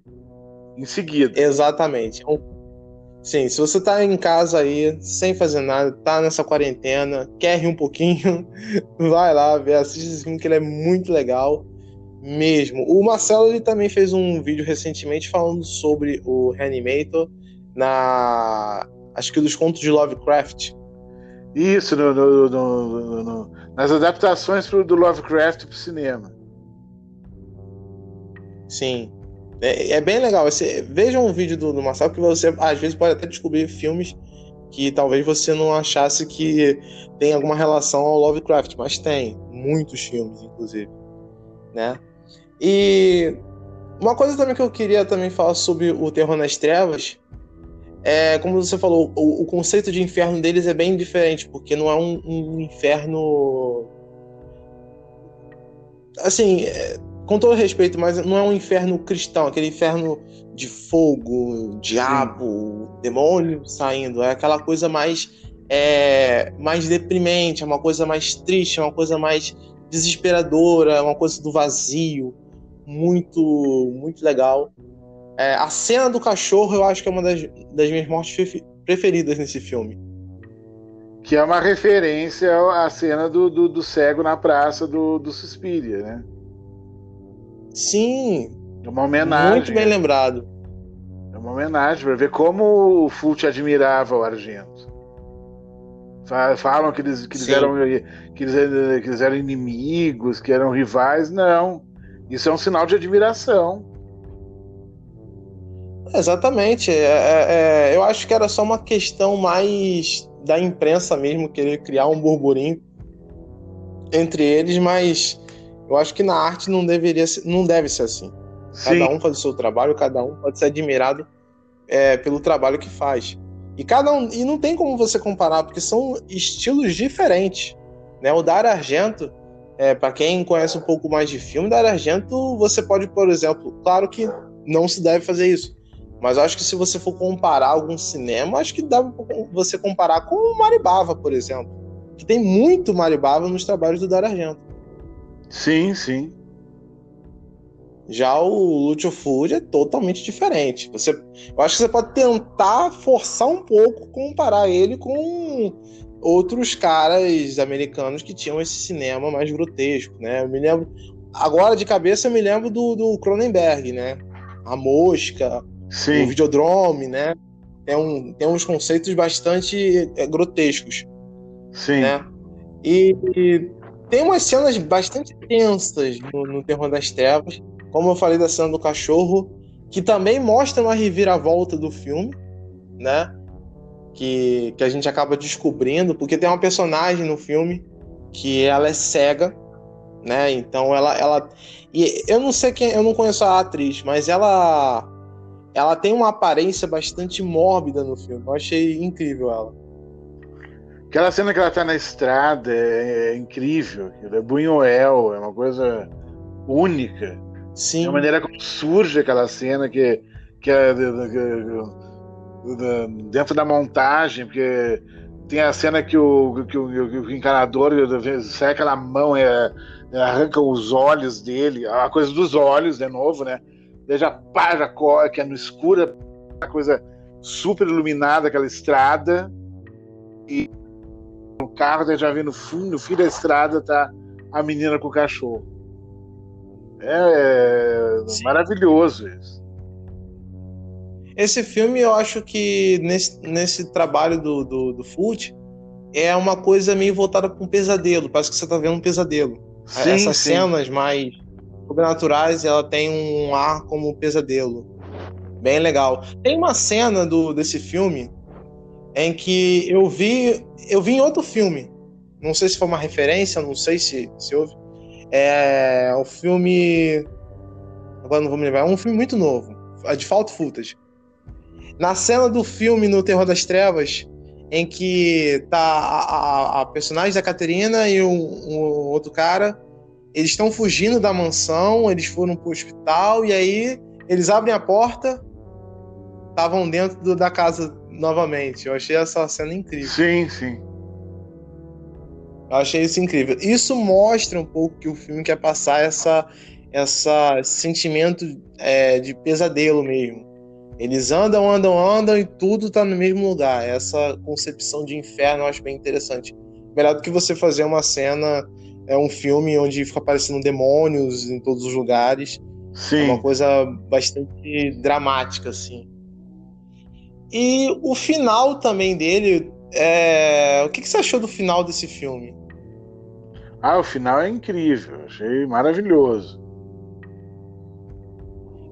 Em seguida. Exatamente. Um Sim, se você tá em casa aí, sem fazer nada, tá nessa quarentena, quer rir um pouquinho, vai lá ver, assiste esse filme que ele é muito legal mesmo. O Marcelo ele também fez um vídeo recentemente falando sobre o Reanimator na acho que dos contos de Lovecraft. Isso, no, no, no, nas adaptações do Lovecraft pro cinema. Sim. É, é bem legal. Você, veja um vídeo do, do Marcelo que você às vezes pode até descobrir filmes que talvez você não achasse que tem alguma relação ao Lovecraft, mas tem muitos filmes, inclusive, né? E uma coisa também que eu queria também falar sobre o Terror nas Trevas é, como você falou, o, o conceito de inferno deles é bem diferente, porque não é um, um inferno assim, é, com todo respeito, mas não é um inferno cristão, aquele inferno de fogo, diabo, Sim. demônio saindo. É aquela coisa mais, é, mais deprimente, é uma coisa mais triste, é uma coisa mais desesperadora, é uma coisa do vazio. Muito, muito legal. É, a cena do cachorro eu acho que é uma das, das minhas mortes preferidas nesse filme. Que é uma referência à cena do, do, do cego na praça do, do Suspiria, né? Sim. É uma homenagem. Muito bem lembrado. É uma homenagem para ver como o Fult admirava o Argento. Falam que eles, que eles, eram, que, eles, que eles eram inimigos, que eram rivais. Não. Isso é um sinal de admiração. Exatamente. É, é, é, eu acho que era só uma questão mais da imprensa mesmo, querer criar um burburinho entre eles, mas eu acho que na arte não deveria ser, não deve ser assim. Sim. Cada um faz o seu trabalho, cada um pode ser admirado é, pelo trabalho que faz. E cada um e não tem como você comparar porque são estilos diferentes, né? O Dar Argento, é, para quem conhece um pouco mais de filme, Dar Argento, você pode, por exemplo, claro que não se deve fazer isso, mas acho que se você for comparar algum cinema, acho que dá você comparar com o Maribava, por exemplo, que tem muito Maribava nos trabalhos do Dar Argento. Sim, sim. Já o Lúcio Fury é totalmente diferente. Você, eu acho que você pode tentar forçar um pouco comparar ele com outros caras americanos que tinham esse cinema mais grotesco, né? Eu me lembro agora de cabeça eu me lembro do, do Cronenberg, né? A mosca, Sim. o videodrome, né? Tem, um, tem uns conceitos bastante é, grotescos. Sim. Né? E, e tem umas cenas bastante tensas no, no Terror das Trevas, como eu falei da cena do cachorro, que também mostra uma reviravolta do filme, né? Que, que a gente acaba descobrindo, porque tem uma personagem no filme que ela é cega, né? Então ela, ela e eu não sei quem, eu não conheço a atriz, mas ela ela tem uma aparência bastante mórbida no filme. Eu achei incrível ela. Aquela cena que ela tá na estrada é, é incrível. É Buñuel, é uma coisa única. Sim. A maneira como surge aquela cena que, que é dentro da montagem, porque tem a cena que o, que o, que o encanador sai aquela mão é, arranca os olhos dele, a coisa dos olhos, de novo, né? Daí já pá, já corre, que é no escuro, a coisa super iluminada, aquela estrada. E no carro, daí já vê no fim, no fim da estrada tá a menina com o cachorro. É, é maravilhoso isso. Esse filme, eu acho que nesse, nesse trabalho do, do, do Fult é uma coisa meio voltada para um pesadelo. Parece que você tá vendo um pesadelo. Sim, Essas sim. cenas mais sobrenaturais, ela tem um ar como um pesadelo. Bem legal. Tem uma cena do, desse filme em que eu vi eu vi em outro filme. Não sei se foi uma referência, não sei se, se houve. É o filme. Agora não vou me lembrar. É um filme muito novo. É de Fault Footage. Na cena do filme No Terror das Trevas, em que tá a, a, a personagem da Caterina e um, um outro cara, eles estão fugindo da mansão, eles foram pro hospital e aí eles abrem a porta, estavam dentro do, da casa novamente. Eu achei essa cena incrível. Sim, sim. Eu achei isso incrível. Isso mostra um pouco que o filme quer passar essa, essa esse sentimento é, de pesadelo mesmo. Eles andam, andam, andam e tudo tá no mesmo lugar. Essa concepção de inferno eu acho bem interessante. Melhor do que você fazer uma cena, é um filme onde fica aparecendo demônios em todos os lugares. Sim. É uma coisa bastante dramática, assim. E o final também dele. É... O que, que você achou do final desse filme? Ah, o final é incrível. Achei maravilhoso.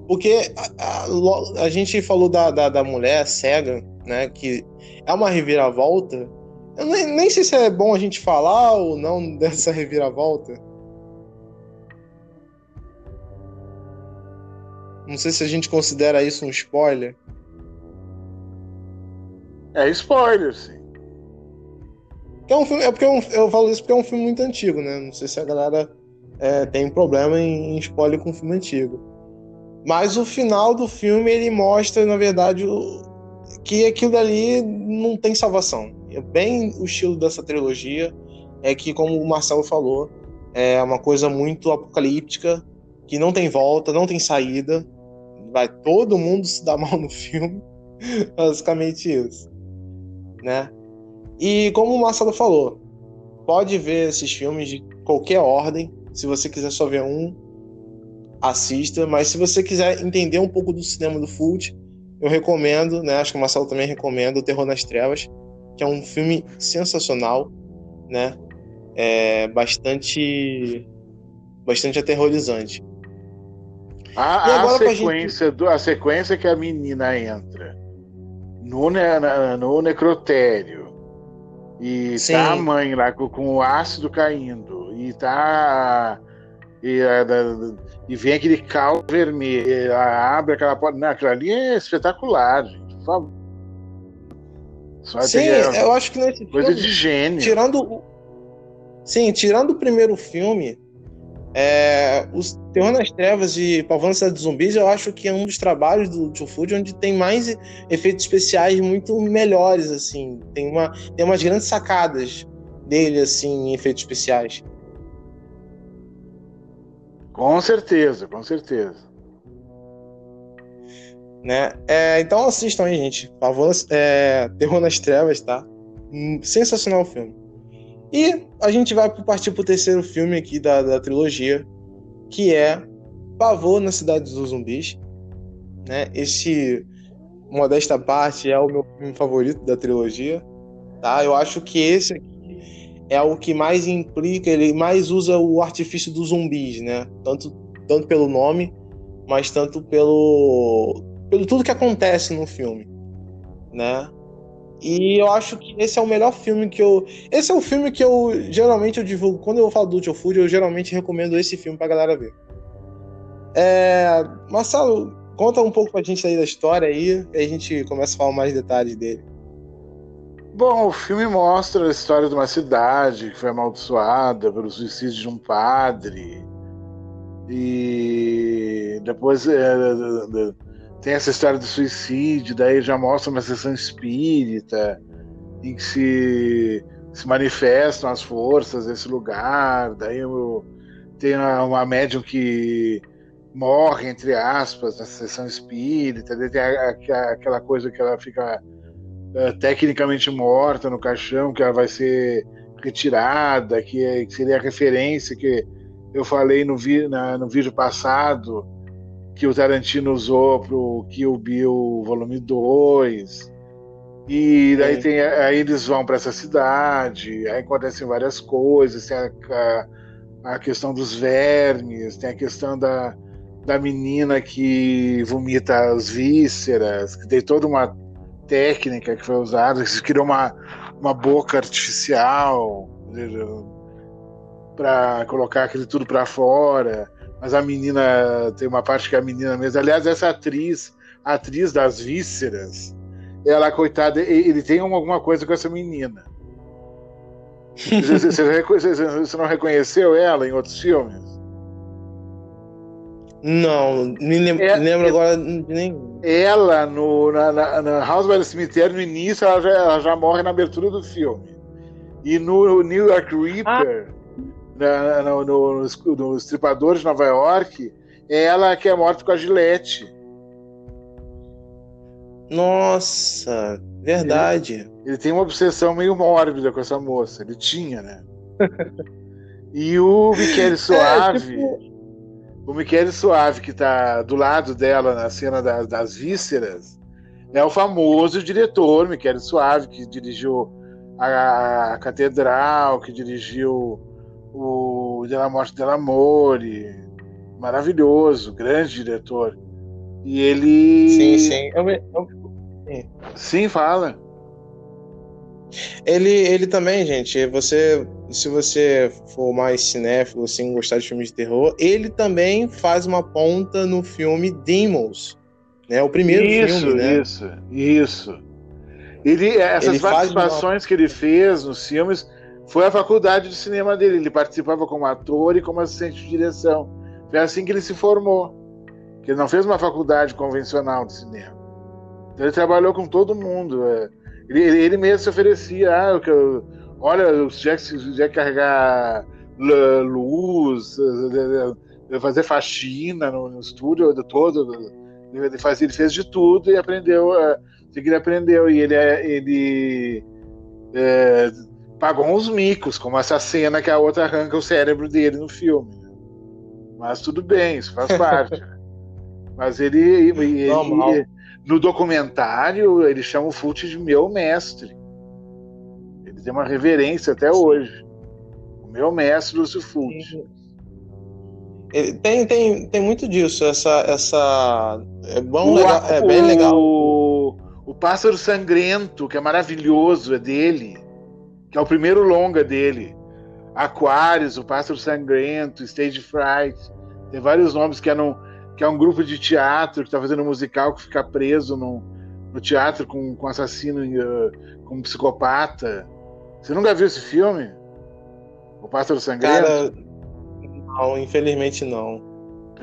Porque a, a, a gente falou da, da, da, mulher cega, né? Que é uma reviravolta. Eu nem, nem sei se é bom a gente falar ou não dessa reviravolta. Não sei se a gente considera isso um spoiler. É spoiler, sim. É, um filme, é porque é um, eu falo isso porque é um filme muito antigo, né? Não sei se a galera é, tem problema em, em spoiler com filme antigo. Mas o final do filme ele mostra, na verdade, o, que aquilo ali não tem salvação. É bem o estilo dessa trilogia é que, como o Marcelo falou, é uma coisa muito apocalíptica, que não tem volta, não tem saída. Vai todo mundo se dar mal no filme. Basicamente isso. Né? E como o Marcelo falou, pode ver esses filmes de qualquer ordem. Se você quiser só ver um, assista. Mas se você quiser entender um pouco do cinema do Fult, eu recomendo, né? Acho que o Marcelo também recomenda o Terror nas Trevas, que é um filme sensacional, né? É bastante, bastante aterrorizante. A, a sequência gente... do, a sequência que a menina entra no, ne, no necrotério e Sim. tá a mãe lá com, com o ácido caindo e tá e, e vem aquele cal vermelho, abre aquela porta. Não, aquilo ali é espetacular, gente, por favor. Sim, eu acho que nesse coisa filme, de gênio. Tirando, sim, tirando o primeiro filme, é, os Terror nas Trevas e Pavão Cidade dos Zumbis, eu acho que é um dos trabalhos do Tio Food onde tem mais efeitos especiais muito melhores, assim. Tem, uma, tem umas grandes sacadas dele, assim, em efeitos especiais. Com certeza, com certeza. Né? É, então assistam aí, gente. Favor, é, Terror nas Trevas, tá? Hum, sensacional o filme. E a gente vai partir pro terceiro filme aqui da, da trilogia, que é Pavor na Cidade dos Zumbis. Né? Esse, modesta parte, é o meu filme favorito da trilogia. Tá? Eu acho que esse aqui é o que mais implica, ele mais usa o artifício dos zumbis, né? Tanto, tanto pelo nome, mas tanto pelo, pelo tudo que acontece no filme, né? E eu acho que esse é o melhor filme que eu. Esse é o filme que eu geralmente eu divulgo. Quando eu falo do Tio Food, eu geralmente recomendo esse filme pra galera ver. É... Marcelo, conta um pouco pra gente aí da história aí, e a gente começa a falar mais detalhes dele. Bom, o filme mostra a história de uma cidade que foi amaldiçoada pelo suicídio de um padre. E depois é, tem essa história do suicídio, daí já mostra uma sessão espírita em que se, se manifestam as forças desse lugar. Daí tem uma, uma médium que morre, entre aspas, na sessão espírita. Daí tem a, a, aquela coisa que ela fica é, tecnicamente morta no caixão, que ela vai ser retirada, que, é, que seria a referência que eu falei no, vi, na, no vídeo passado, que o Tarantino usou para o Kill Bill Volume 2. E daí é. tem, aí eles vão para essa cidade, aí acontecem várias coisas, tem a, a, a, questão dos vermes, tem a questão da, da menina que vomita as vísceras, que tem toda uma técnica que foi usada, que criou uma, uma boca artificial para colocar aquele tudo para fora. Mas a menina tem uma parte que é a menina mesmo. Aliás, essa atriz, a atriz das vísceras, ela, coitada, ele tem alguma coisa com essa menina. Você, você, você não reconheceu ela em outros filmes? Não, nem lembro, é, lembro é, agora nem. Ela, no, na, na, na House by the Cemitério, no início, ela já, ela já morre na abertura do filme. E no New York Reaper, ah. Na, no, no, no, no Estripador de Nova York, é ela que é morta com a gilete. Nossa, verdade. Ele, ele, tem uma obsessão meio mórbida com essa moça. Ele tinha, né? e o Michele Suave. É, tipo... O Michele Suave, que tá do lado dela na cena das, das vísceras, é o famoso diretor Michele Suave, que dirigiu a, a Catedral, que dirigiu o Della Morte dell'Amore. Maravilhoso, grande diretor. E ele. Sim, sim. Eu, eu, Sim, fala. Ele, ele também, gente, você, se você for mais cinéfilo, assim, gostar de filmes de terror, ele também faz uma ponta no filme Demons, né? O primeiro isso, filme, né? Isso, isso, Ele, essas ele participações uma... que ele fez nos filmes foi a faculdade de cinema dele. Ele participava como ator e como assistente de direção. Foi assim que ele se formou. Que ele não fez uma faculdade convencional de cinema. Ele trabalhou com todo mundo. É. Ele, ele, mesmo se oferecia, ah, eu, olha, se quiser carregar luz, fazer faxina no, no estúdio todo, ele, fazia, ele fez de tudo e aprendeu, é, ele aprendeu e ele, é, ele é, pagou uns micos, como essa cena que a outra arranca o cérebro dele no filme. Né? Mas tudo bem, isso faz parte. Né? Mas ele, ele, ele, no documentário, ele chama o Fult de meu mestre. Ele tem uma reverência até hoje. O meu mestre, Lúcio Fult. Tem, tem, tem muito disso, essa. essa é, bom, o, legal, é bem legal. O, o Pássaro Sangrento, que é maravilhoso, é dele. Que é o primeiro longa dele. Aquários, o Pássaro Sangrento, Stage Fright. Tem vários nomes que eram que é um grupo de teatro que está fazendo um musical que fica preso no, no teatro com, com assassino, uh, com um psicopata. Você nunca viu esse filme? O Pássaro Sangrento? Cara, não, infelizmente não.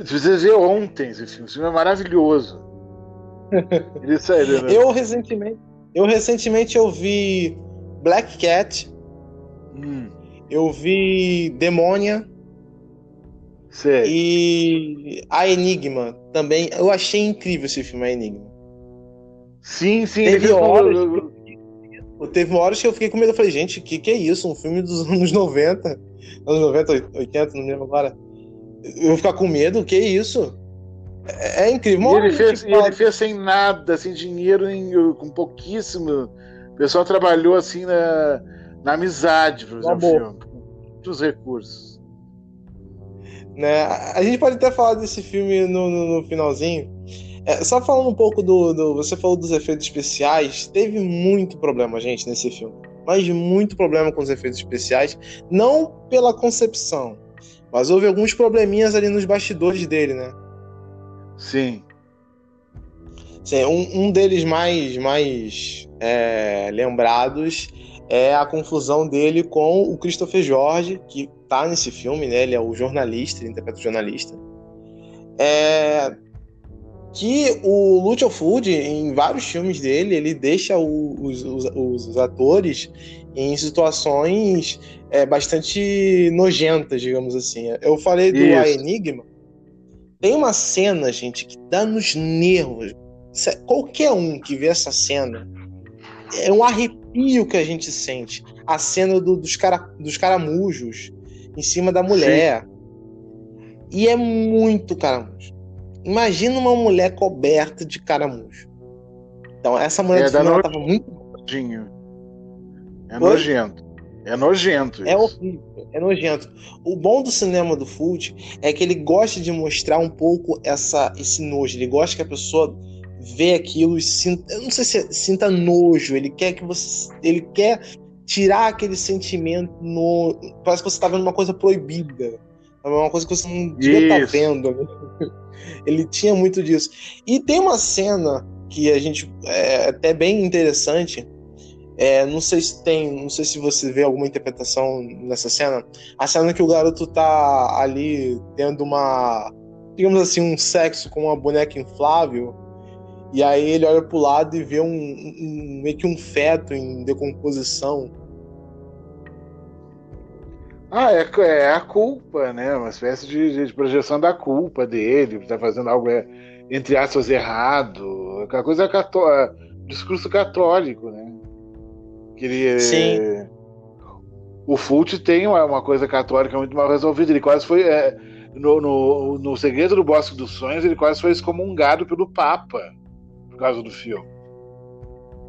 Você viu ontem esse filme, esse filme é maravilhoso. Ele saiu, né? Eu recentemente, eu recentemente eu vi Black Cat. Hum. Eu vi Demônia. Sei. E a Enigma também. Eu achei incrível esse filme, A Enigma. Sim, sim. Teve horas, eu... teve horas que eu fiquei com medo. Eu falei, gente, o que, que é isso? Um filme dos anos 90. Anos 90, 80, não lembro agora. Eu vou ficar com medo? O que é isso? É, é incrível. E ele, fez, tipo, ele fez sem nada, sem dinheiro, em, com pouquíssimo. O pessoal trabalhou assim na, na amizade, por exemplo. Muitos recursos. Né? A gente pode até falar desse filme no, no, no finalzinho. É, só falando um pouco do, do, Você falou dos efeitos especiais. Teve muito problema, gente, nesse filme. Mas muito problema com os efeitos especiais. Não pela concepção. Mas houve alguns probleminhas ali nos bastidores dele, né? Sim. Sim um, um deles mais, mais é, lembrados é a confusão dele com o Christopher Jorge, que tá nesse filme, né? Ele é o jornalista, ele interpreta o jornalista. É... Que o Lucio Food, em vários filmes dele, ele deixa os, os, os atores em situações é, bastante nojentas, digamos assim. Eu falei do A Enigma. Tem uma cena, gente, que dá nos nervos. Qualquer um que vê essa cena é um arrepio que a gente sente. A cena do, dos, cara, dos caramujos em cima da mulher. Sim. E é muito caramujo. Imagina uma mulher coberta de caramujo. Então, essa mulher é, final tava muito. Nojinho. É Oi? nojento. É nojento. É isso. É horrível, é nojento. O bom do cinema do Fult é que ele gosta de mostrar um pouco essa, esse nojo. Ele gosta que a pessoa vê aquilo e sinta. Eu não sei se é, sinta nojo. Ele quer que você. Ele quer tirar aquele sentimento no. Parece que você está vendo uma coisa proibida. Uma coisa que você não devia estar tá vendo. Né? Ele tinha muito disso. E tem uma cena que a gente é até bem interessante. É, não sei se tem, não sei se você vê alguma interpretação nessa cena. A cena que o garoto tá ali tendo uma, digamos assim, um sexo com uma boneca inflável, e aí ele olha pro lado e vê um, um meio que um feto em decomposição. Ah, é, é a culpa, né? Uma espécie de, de projeção da culpa dele, tá fazendo algo, é, entre aspas, errado. Aquela coisa católica, discurso católico, né? Que ele, Sim. O Fult tem uma, uma, coisa católica muito mal resolvida. Ele quase foi. É, no, no, no Segredo do Bosque dos Sonhos, ele quase foi excomungado pelo Papa por causa do filme.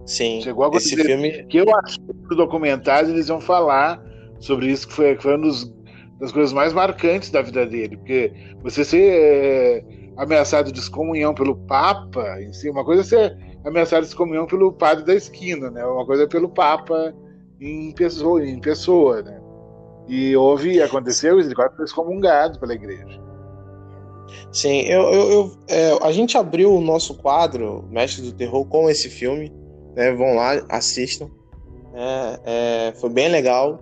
Sim. Chegou a esse filme. Que eu acho que no documentário eles vão falar sobre isso, que foi, que foi uma dos, das coisas mais marcantes da vida dele. Porque você ser é, ameaçado de excomunhão pelo Papa, em si, uma coisa é ser ameaçado de excomunhão pelo padre da esquina, né? Uma coisa é pelo Papa em pessoa, em pessoa né? E houve, aconteceu, ele quase foi excomungado pela igreja. Sim, eu, eu, eu é, a gente abriu o nosso quadro Mestre do Terror com esse filme, né? Vão lá, assistam. É, é, foi bem legal.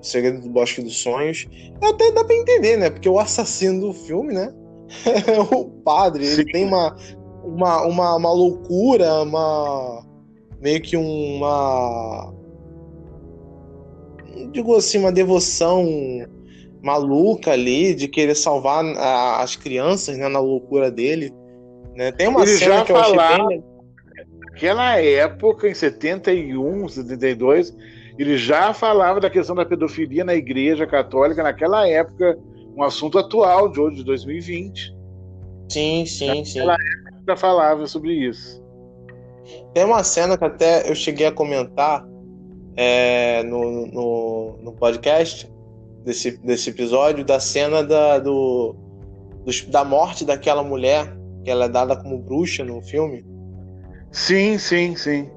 O Segredo do Bosque dos Sonhos. Até dá pra entender, né? Porque o assassino do filme, né? É o padre. Sim. Ele tem uma, uma, uma, uma loucura, uma. meio que uma. Digo assim, uma devoção maluca ali de querer salvar a, as crianças, né? Na loucura dele. Né? Tem uma cena que eu achei bem. Naquela época, em 71, 72, ele já falava da questão da pedofilia na Igreja Católica, naquela época, um assunto atual de hoje, de 2020. Sim, sim, naquela sim. Naquela época já falava sobre isso. Tem uma cena que até eu cheguei a comentar é, no, no, no, podcast desse, desse episódio, da cena da, do, do, da morte daquela mulher, que ela é dada como bruxa no filme. Sim, sim, sim.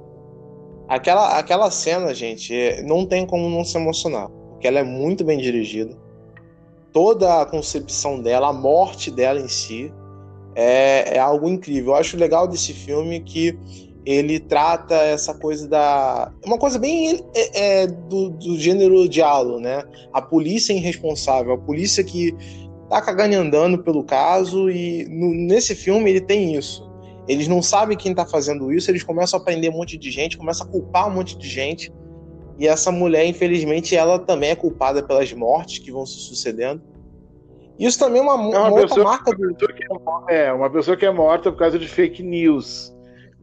Aquela, aquela cena, gente, não tem como não se emocionar, porque ela é muito bem dirigida. Toda a concepção dela, a morte dela em si, é, é algo incrível. Eu acho legal desse filme que ele trata essa coisa da. Uma coisa bem é, é, do, do gênero diálogo, né? A polícia irresponsável, a polícia que tá cagando andando pelo caso, e no, nesse filme ele tem isso. Eles não sabem quem tá fazendo isso, eles começam a prender um monte de gente, começam a culpar um monte de gente. E essa mulher, infelizmente, ela também é culpada pelas mortes que vão se sucedendo. Isso também é uma, é uma, uma pessoa, marca do. É, é, uma pessoa que é morta por causa de fake news.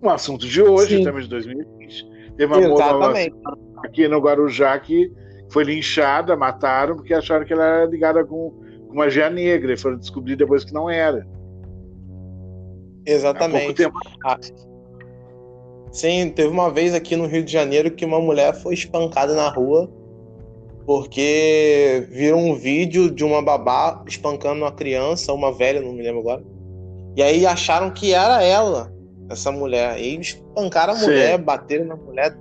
Um assunto de hoje, Sim. também de 2020. Teve uma Exatamente. moça aqui no Guarujá que foi linchada, mataram, porque acharam que ela era ligada com, com magia negra e foram descobrir depois que não era. Exatamente. Ah, sim, teve uma vez aqui no Rio de Janeiro que uma mulher foi espancada na rua porque viram um vídeo de uma babá espancando uma criança, uma velha, não me lembro agora. E aí acharam que era ela, essa mulher. E espancaram a Sim. mulher, bateram na mulher,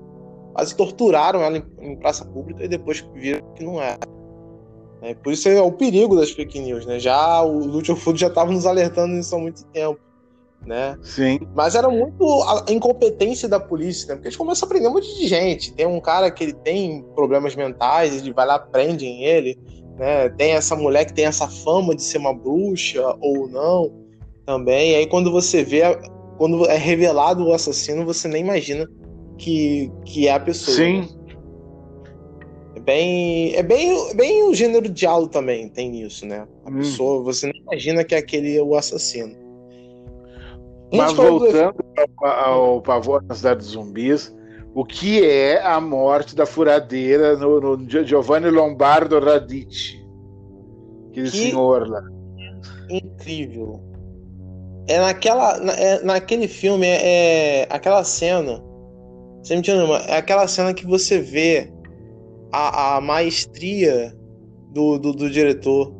quase torturaram ela em, em, praça pública e depois viram que não era. É, por isso é o perigo das fake news, né? Já o Lúcio Food já estava nos alertando nisso há muito tempo né? Sim. Mas era muito a incompetência da polícia, né? Porque eles começam a prender um monte de gente. Tem um cara que ele tem problemas mentais, ele vai lá, prendem ele, né? Tem essa mulher que tem essa fama de ser uma bruxa ou não também. E aí quando você vê, quando é revelado o assassino, você nem imagina que, que é a pessoa. Sim. Né? É bem, é bem, bem o gênero aula também tem isso, né? A hum. pessoa, você nem imagina que é aquele o assassino. Mas voltando ao, ao Pavor na Cidade dos Zumbis, o que é a morte da furadeira no, no Giovanni Lombardo Radici? Aquele que senhor lá. Incrível. É naquela, é, naquele filme, é, é aquela cena. Você me entendeu? É aquela cena que você vê a, a maestria do, do, do diretor.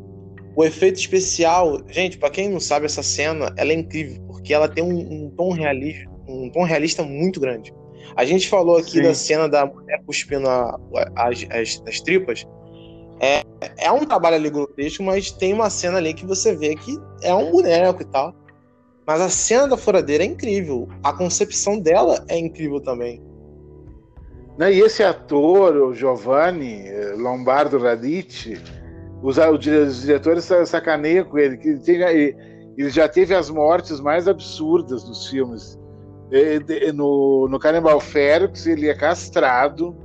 O efeito especial, gente, para quem não sabe essa cena, ela é incrível porque ela tem um, um tom realista, um tom realista muito grande. A gente falou aqui Sim. da cena da mulher cuspindo a, as, as, as, tripas. É, é um trabalho ali grotesco, mas tem uma cena ali que você vê que é um boneco e tal. Mas a cena da furadeira é incrível. A concepção dela é incrível também. Né? E esse ator, o Giovanni eh, Lombardo Radici, os, os diretores sacaneiam com ele, que ele, ele já teve as mortes mais absurdas nos filmes. No, no Cannibal Ferox, ele é castrado,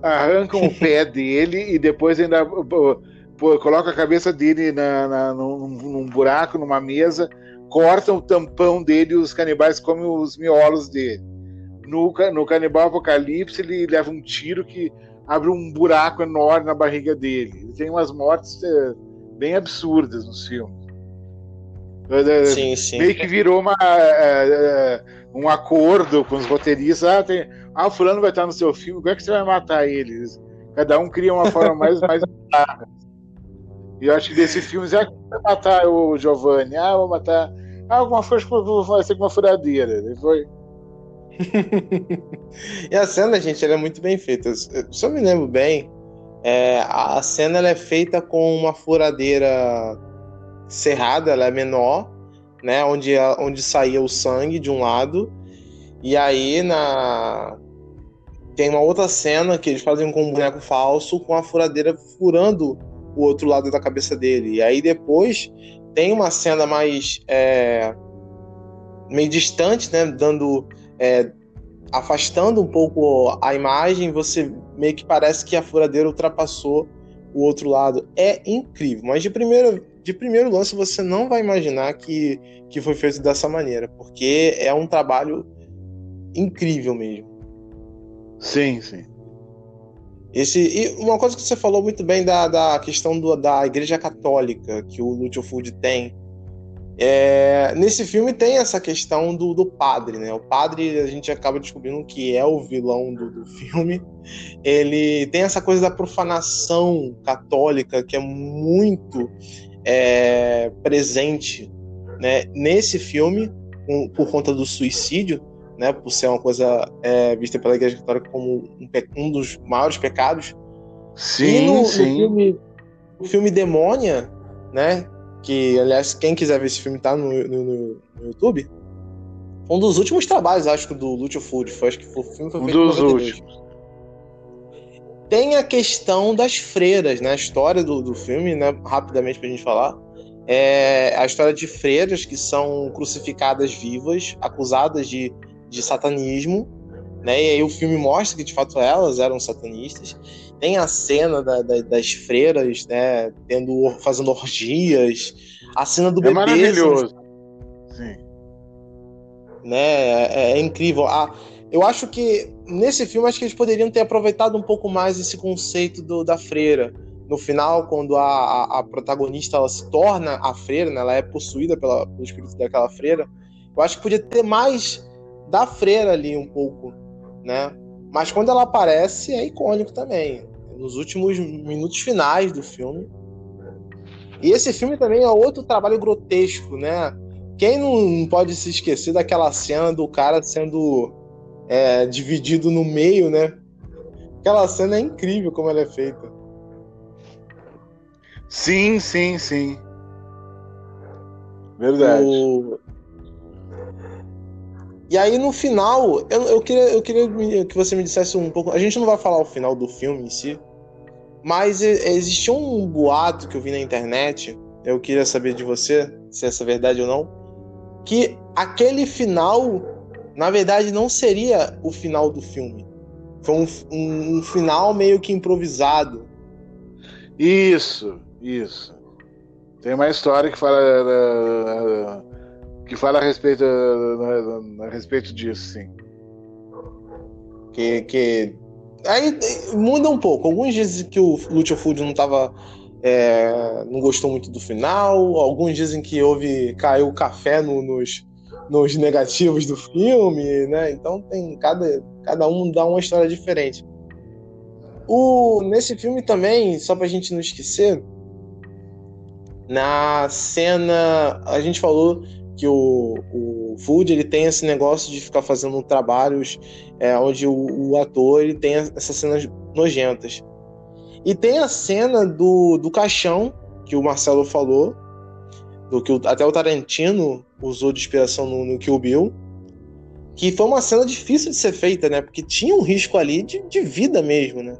arrancam o pé dele e depois ainda pô, coloca a cabeça dele na, na, num, num, buraco, numa mesa, cortam o tampão dele e os canibais comem os miolos dele. No, no Canibal Apocalipse, ele leva um tiro que abre um buraco enorme na barriga dele. Ele tem umas mortes é, bem absurdas nos filmes. É, é, sim, sim. Meio que virou uma, é, um acordo com os roteiristas. Ah, tem, ah, o fulano vai estar no seu filme, como é que você vai matar eles? Cada um cria uma forma mais, mais E eu acho que desse filme, já vai matar o Giovanni, ah, vou matar. Ah, alguma coisa vai ser com uma furadeira. Ele foi. e a cena, gente, ela é muito bem feita. Se eu me lembro bem, é, a cena ela é feita com uma furadeira cerrada, ela é menor, né? Onde, onde saía o sangue de um lado. E aí na. Tem uma outra cena que eles fazem com um boneco falso com a furadeira furando o outro lado da cabeça dele. E aí depois tem uma cena mais. É, meio distante, né? Dando é, afastando um pouco a imagem, você meio que parece que a furadeira ultrapassou o outro lado. É incrível, mas de primeiro, de primeiro lance você não vai imaginar que, que foi feito dessa maneira, porque é um trabalho incrível mesmo. Sim, sim. Esse, e uma coisa que você falou muito bem da, da questão do, da Igreja Católica que o Lúcio Food tem é, nesse filme tem essa questão do, do, padre, né? O padre, a gente acaba descobrindo que é o vilão do, do, filme. Ele tem essa coisa da profanação católica que é muito é, presente né? nesse filme, por conta do suicídio, né? Por ser uma coisa é, vista pela Igreja Católica como um, um, dos maiores pecados. Sim, e no, sim. No filme, o filme Demônia, né? que, aliás, quem quiser ver esse filme tá no, no, no YouTube. Um dos últimos trabalhos, acho que, do Lúcio Food. Foi, acho que o filme foi feito um dos últimos. Tem a questão das freiras, né? A história do, do filme, né? Rapidamente pra gente falar. É a história de freiras que são crucificadas vivas, acusadas de, de satanismo, né? E aí o filme mostra que de fato elas eram satanistas. Tem a cena da, da, das freiras, né, tendo, fazendo orgias, a cena do é bebê. Maravilhoso. Sim. Né, é, é incrível. Ah, eu acho que nesse filme acho que eles poderiam ter aproveitado um pouco mais esse conceito do, da freira. No final, quando a, a, a, protagonista ela se torna a freira, né, ela é possuída pela, pelo espírito daquela freira, eu acho que podia ter mais da freira ali um pouco, né? Mas quando ela aparece, é icônico também. Nos últimos minutos finais do filme. E esse filme também é outro trabalho grotesco, né? Quem não pode se esquecer daquela cena do cara sendo é, dividido no meio, né? Aquela cena é incrível como ela é feita. Sim, sim, sim. Verdade. O... E aí no final, eu, eu, queria, eu queria que você me dissesse um pouco. A gente não vai falar o final do filme em si, mas existiu um boato que eu vi na internet. Eu queria saber de você se essa é verdade ou não. Que aquele final, na verdade, não seria o final do filme. Foi um, um, um final meio que improvisado. Isso, isso. Tem uma história que fala. Que fala a respeito, a, a, a respeito disso, sim. Que, que aí muda um pouco. Alguns dizem que o Lucio Food não tava. É, não gostou muito do final. Alguns dizem que houve. caiu café no, nos, nos negativos do filme, né? Então tem. Cada, cada um dá uma história diferente. O, nesse filme também, só pra gente não esquecer, na cena. A gente falou que o, o Food ele tem esse negócio de ficar fazendo trabalhos é, onde o, o, ator ele tem essas cenas nojentas. E tem a cena do, do caixão, que o Marcelo falou, do que o, até o Tarantino usou de inspiração no, no Kill Bill, que foi uma cena difícil de ser feita, né? Porque tinha um risco ali de, de vida mesmo, né?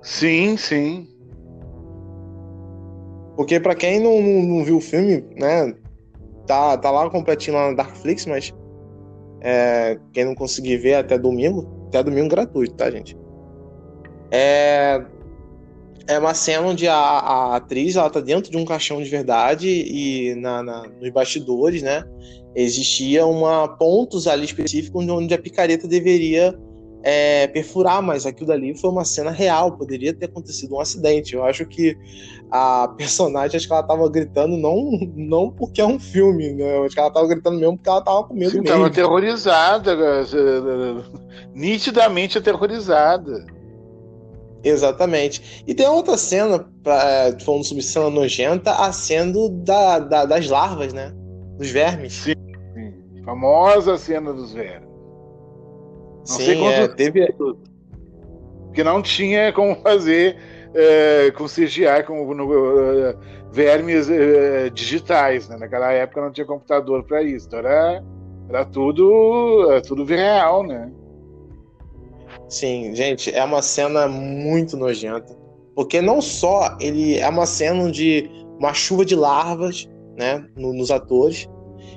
Sim, sim. Porque para quem não, não, não, viu o filme, né? Tá, tá lá completinho lá na Darkflix, mas é, quem não conseguir ver até domingo, até domingo gratuito, tá, gente? É, é uma cena onde a, a atriz ela tá dentro de um caixão de verdade e na, na, nos bastidores, né? Existia uma pontos ali específicos onde a picareta deveria é, perfurar, mas aquilo dali foi uma cena real, poderia ter acontecido um acidente. Eu acho que a personagem, acho que ela tava gritando não, não porque é um filme, né? Eu acho que ela tava gritando mesmo porque ela tava com medo Sim, mesmo. tava aterrorizada, nitidamente aterrorizada. Exatamente. E tem outra cena, pra, falando sobre cena nojenta, a cena da, da, das larvas, né? Dos vermes. Sim, sim. Famosa cena dos vermes. Não sim, sei é, teve. Que não tinha como fazer é, com CGI, com no, uh, vermes uh, digitais. Né? Naquela época não tinha computador para isso. Então era, era tudo, era tudo real, né? Sim, gente, é uma cena muito nojenta. Porque não só ele é uma cena de uma chuva de larvas, né, no, nos atores.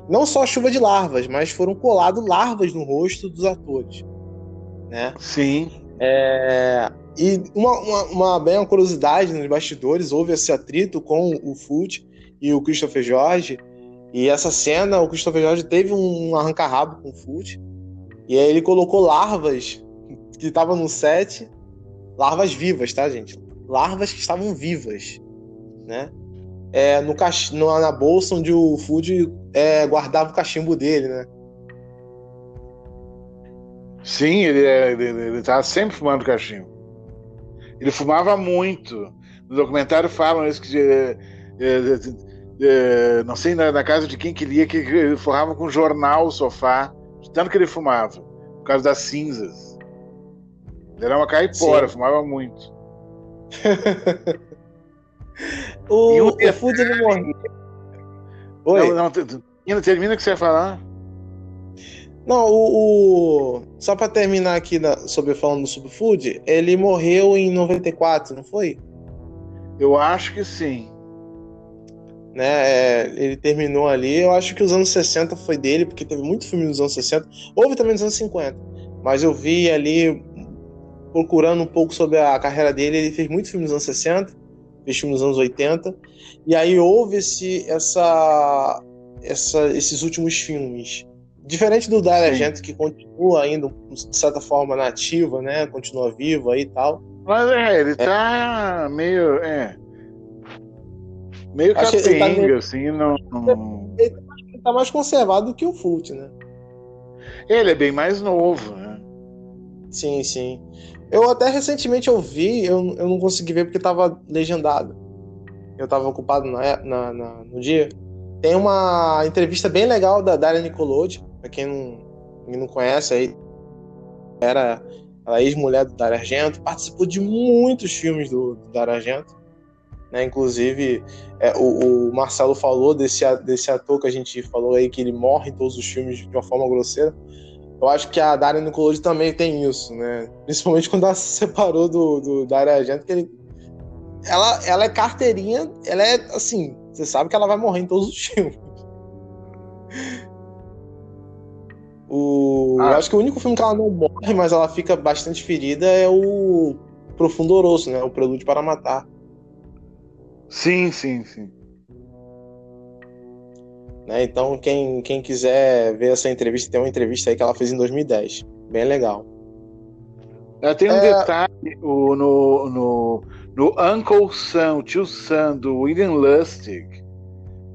Não só a chuva de larvas, mas foram coladas larvas no rosto dos atores, né? Sim. É, e uma, uma, uma, bem uma curiosidade nos bastidores, houve esse atrito com o Fult e o Christopher Jorge. E essa cena, o Christopher Jorge teve um arranca-rabo com o Fult. E aí ele colocou larvas que estavam no set, larvas vivas, tá, gente? Larvas que estavam vivas, né? É, no cach... na bolsa onde o Food é, guardava o cachimbo dele, né? Sim, ele, é, ele, ele tava sempre fumando cachimbo. Ele fumava muito. No documentário falam isso que é, é, não sei na, na, casa de quem queria que ele forrava com jornal o sofá, de tanto que ele fumava, por causa das cinzas. Ele era uma caipora, Sim. fumava muito. o, e o, o Food ele morreu. Oi? Não, não, termina o que você ia falar. Não, o, o... só para terminar aqui na, sobre falando sobre o Food, ele morreu em 94, não foi? Eu acho que sim. Né, é, ele terminou ali. Eu acho que os anos 60 foi dele, porque teve muito filme nos anos 60. Houve também nos anos 50. Mas eu vi ali procurando um pouco sobre a carreira dele, ele fez muitos filmes nos anos 60, fez filmes nos anos 80, e aí houve esse, essa, essa, esses últimos filmes. Diferente do Dario Argento, que continua ainda, de certa forma, nativa, né? Continua vivo aí e tal. Mas é, ele tá é. meio. É. Meio capenga, tá meio... assim, não. Ele tá mais conservado do que o Fult, né? Ele é bem mais novo, né? Sim, sim. Eu até recentemente ouvi, eu, eu não consegui ver porque estava legendado. Eu estava ocupado na, na, na, no dia. Tem uma entrevista bem legal da Daria Nicolodi, pra quem não, quem não conhece aí. Era a ex-mulher do Dario Argento, participou de muitos filmes do, do Dario Argento. Né? Inclusive, é, o, o, Marcelo falou desse, desse ator que a gente falou aí, que ele morre em todos os filmes de uma forma grosseira. Eu acho que a Daria Nicolodi também tem isso, né? Principalmente quando ela se separou do, do Daria Argento, que ele. Ela, ela é carteirinha, ela é assim, você sabe que ela vai morrer em todos os filmes. O, ah. Eu acho que o único filme que ela não morre, mas ela fica bastante ferida é o Profundo Oroso, né? O Prelúdio para Matar. Sim, sim, sim. Né? Então, quem, quem quiser ver essa entrevista, tem uma entrevista aí que ela fez em 2010. Bem legal. Tem um é... detalhe o, no, no, no Uncle Sam, o tio Sam, do William Lustig.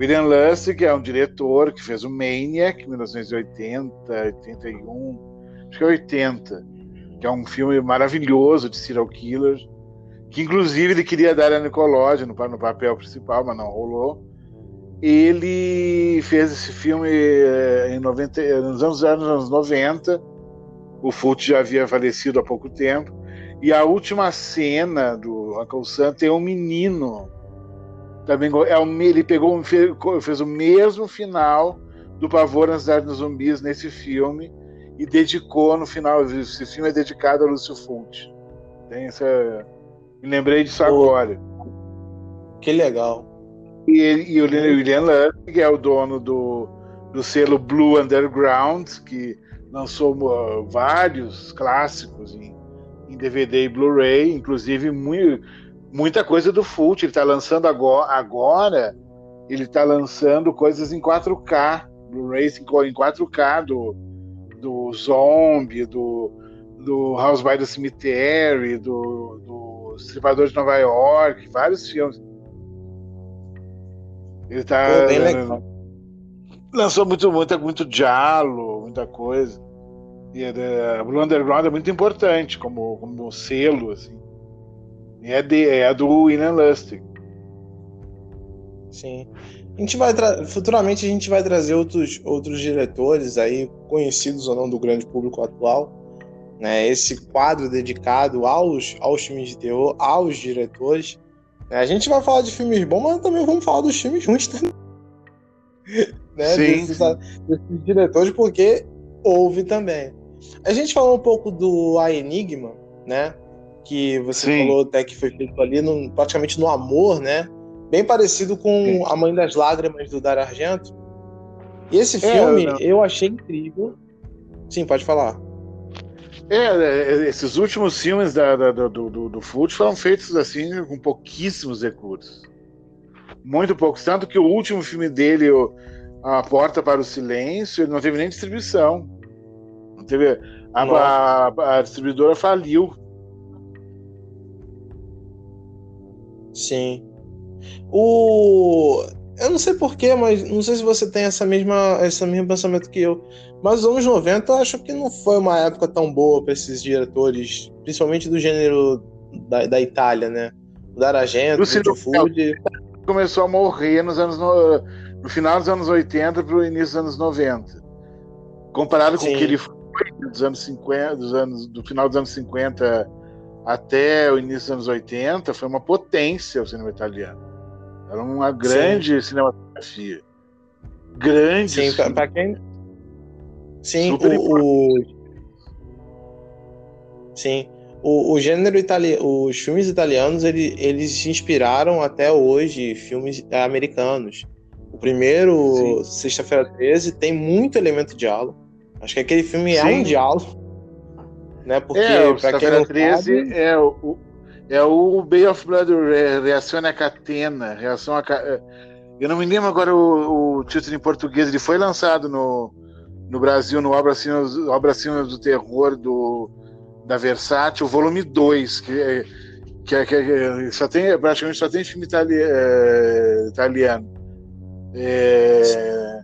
William Lustig é um diretor que fez o Maniac, em 1980, 81, acho que é 80, que é um filme maravilhoso de serial killers, que inclusive ele queria dar a Nicolodi no, no papel principal, mas não rolou. Ele fez esse filme eh, em 90, nos anos, anos 90. O Fult já havia falecido há pouco tempo. E a última cena do Uncle Sam tem um menino Também é o, ele pegou fez o mesmo final do Pavor na Cidade dos Zumbis nesse filme e dedicou no final. Esse filme é dedicado a Lúcio Fonte. Tem essa. Me lembrei disso agora. Que legal. E, ele, e o William Lustig é o dono do, do selo Blue Underground, que lançou uh, vários clássicos em, em DVD e Blu-ray, inclusive muito, muita coisa do Fult. Ele está lançando agora, agora ele está lançando coisas em 4K, Blu-rays em 4K do, do Zombie, do, do House by the Cemetery, do, do Estripador de Nova York, vários filmes. Ele tá. Legal. Lançou muito, muito, muito diálogo, muita coisa. E a Blue Underground é muito importante como, como selo, assim. E é, de, é do William Lustig. Sim. A gente vai futuramente a gente vai trazer outros, outros diretores aí, conhecidos ou não do grande público atual. Né? Esse quadro dedicado aos, aos filmes de terror, aos diretores. Né? A gente vai falar de filmes bons, mas também vamos falar dos filmes ruins também. né? Sim, desses, sim. desses diretores, porque houve também. A gente falou um pouco do A Enigma, né? Que você sim. falou até que foi feito ali no, praticamente no amor, né? Bem parecido com A Mãe das Lágrimas do Dar Argento. E esse é, filme eu, eu achei incrível. Sim, pode falar. É, é esses últimos filmes da, da, do, do, do foram feitos assim com pouquíssimos recursos. Muito poucos. Tanto que o último filme dele, A Porta para o Silêncio, ele não teve nem distribuição. Não teve. A, a, a distribuidora faliu. Sim. O. Eu não sei porquê, mas não sei se você tem essa mesma, esse mesmo pensamento que eu. Mas os anos 90 eu acho que não foi uma época tão boa para esses diretores, principalmente do gênero da, da Itália, né? O Daragento, o Food. Começou a morrer nos anos no, no final dos anos 80 para o início dos anos 90. Comparado com o que ele foi dos anos 50, dos anos, do final dos anos 50 até o início dos anos 80, foi uma potência o cinema italiano. Era uma grande Sim. cinematografia. Grande. Sim, para quem. Sim, o, o, Sim. O, o gênero italiano, os filmes italianos, ele, eles se inspiraram até hoje filmes americanos. O primeiro, Sexta-feira 13, tem muito elemento de diálogo. Acho que aquele filme Sim. é um diálogo. Né? Porque, é, para quem não 13 sabe, é o, é o Bay of Blood, Reação a Catena. Reação a, é, eu não me lembro agora o, o, título em português. Ele foi lançado no, no Brasil no Obra Cima, Obra Cima do Terror do, da Versátil, volume 2, que, é, que, é, que é, só tem, praticamente só tem filme itali, italiano. É,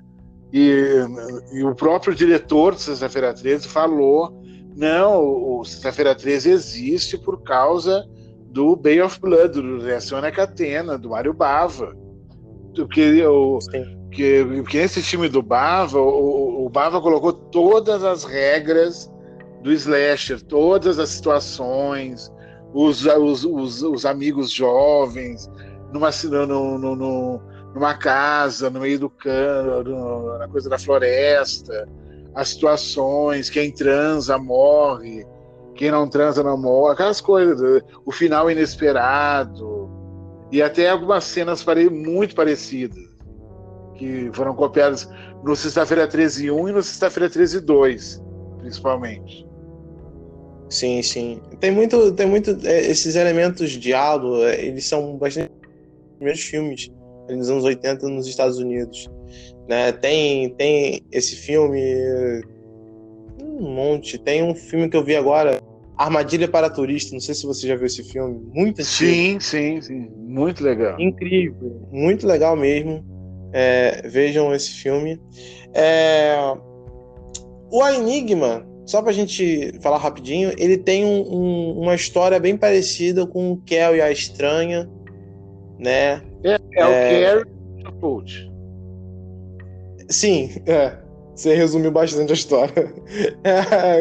e, e, o próprio diretor de Sexta-feira 13 falou: não, o Sexta-feira 13 existe por causa do Bay of Blood, do Reação na Catena, do Mário Bava. Porque, o, que, que nesse time do Bava, o, o Bava colocou todas as regras do slasher, todas as situações, os, os, os, os amigos jovens, numa, no, no, no, numa casa, no meio do cano, na coisa da floresta, as situações, quem transa morre, quem não transa não morre, aquelas coisas, o final inesperado, e até algumas cenas muito parecidas, que foram copiadas no Sexta-feira 13 1 e no Sexta-feira 13 2, principalmente. Sim, sim. Tem muito, tem muito é, esses elementos de diálogo, é, eles são bastante primeiros filmes nos anos 80 nos Estados Unidos, né? Tem tem esse filme um monte. Tem um filme que eu vi agora, Armadilha para Turista. Não sei se você já viu esse filme. Muito antigo. Sim, sim, sim. Muito legal. Incrível. Muito legal mesmo. É, vejam esse filme. É... O A Enigma, só pra gente falar rapidinho, ele tem um, um, uma história bem parecida com o Kel e a Estranha, né? É, é, é... o Carrie Sim, é. Você resumiu bastante a história. É,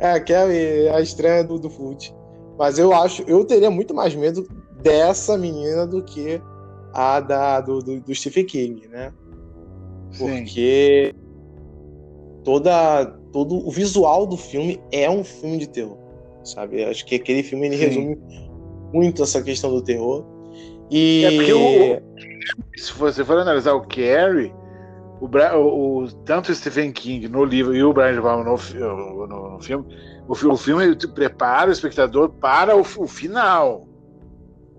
é, Kelly é a estranha do, do Foot. Mas eu acho, eu teria muito mais medo dessa menina do que a da, do, do, do Stephen King, né? Porque Sim. toda, todo o visual do filme é um filme de terror, sabe? Acho que aquele filme ele resume muito essa questão do terror. E... É porque o, se você for analisar o Carrie, o, o, o, tanto o Stephen King no livro e o Brian De Palma no, no, no, filme, o, o filme prepara o espectador para o, o final.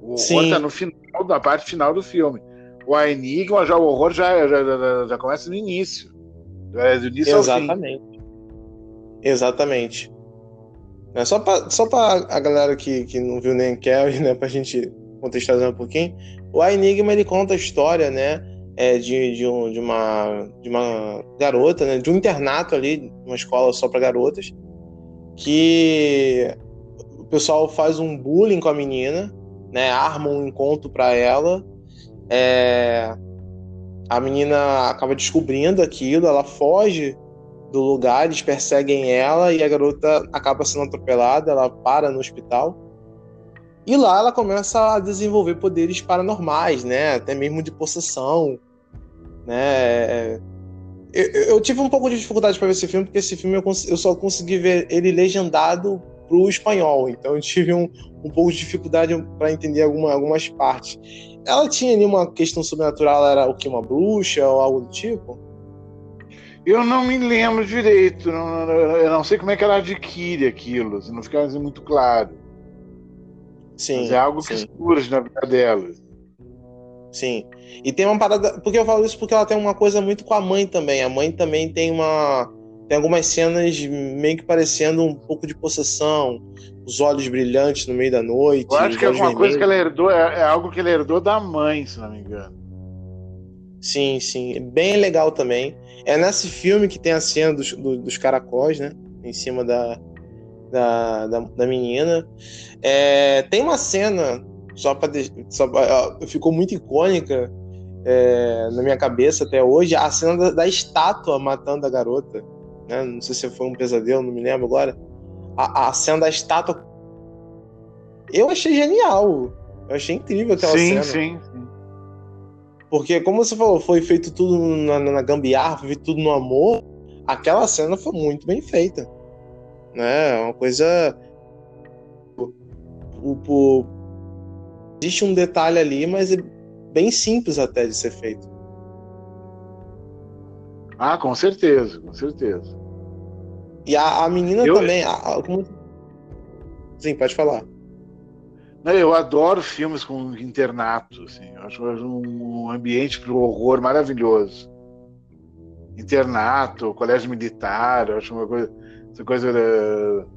O horror está no final, na parte final do filme. O Enigma, já o horror já, já, já, já começa no início. É do início Exatamente. ao fim. Exatamente. É só para só a galera que, que não viu nem Carrie, né, pra gente contextualizar um pouquinho, o Enigma ele conta a história, né, é, de, de, um, de, uma, de uma garota, né, de um internato ali, uma escola só para garotas, que o pessoal faz um bullying com a menina, né, arma um encontro para ela, é, a menina acaba descobrindo aquilo, ela foge do lugar, eles perseguem ela e a garota acaba sendo atropelada, ela para no hospital. E lá ela começa a desenvolver poderes paranormais, né? Até mesmo de possessão, né? Eu, eu tive um pouco de dificuldade para ver esse filme, porque esse filme eu, eu só consegui ver ele legendado pro espanhol, então eu tive um, um pouco de dificuldade para entender alguma, algumas partes. Ela tinha ali uma questão sobrenatural, ela era o que? Uma bruxa ou algo do tipo? Eu não me lembro direito, não, eu não sei como é que ela adquire aquilo, não fica assim muito claro. Sim. Mas é algo sim. que surge na vida dela. Sim. E tem uma parada. Porque eu falo isso porque ela tem uma coisa muito com a mãe também. A mãe também tem uma. Tem algumas cenas meio que parecendo um pouco de possessão, os olhos brilhantes no meio da noite. Eu acho que é alguma coisa que ela herdou, é, é, algo que ela herdou da mãe, se não me engano. Sim, sim. Bem legal também. É nesse filme que tem a cena dos, dos caracóis, né? Em cima da, da, da, da menina. É, tem uma cena, só para ficou muito icônica é, na minha cabeça até hoje, a cena da, da, estátua matando a garota. Né? Não sei se foi um pesadelo, não me lembro agora. A, a cena da estátua. Eu achei genial. Eu achei incrível aquela sim, cena. Sim, sim. Porque, como você falou, foi feito tudo na, na gambiarra, foi feito tudo no amor. Aquela cena foi muito bem feita né? É uma coisa. O, o, existe um detalhe ali, mas é bem simples até de ser feito. Ah, com certeza, com certeza. E a, a menina eu... também. A, como... Sim, pode falar. Eu adoro filmes com internato, assim. Eu acho um ambiente para o horror maravilhoso. Internato, colégio militar, eu acho uma coisa essa coisa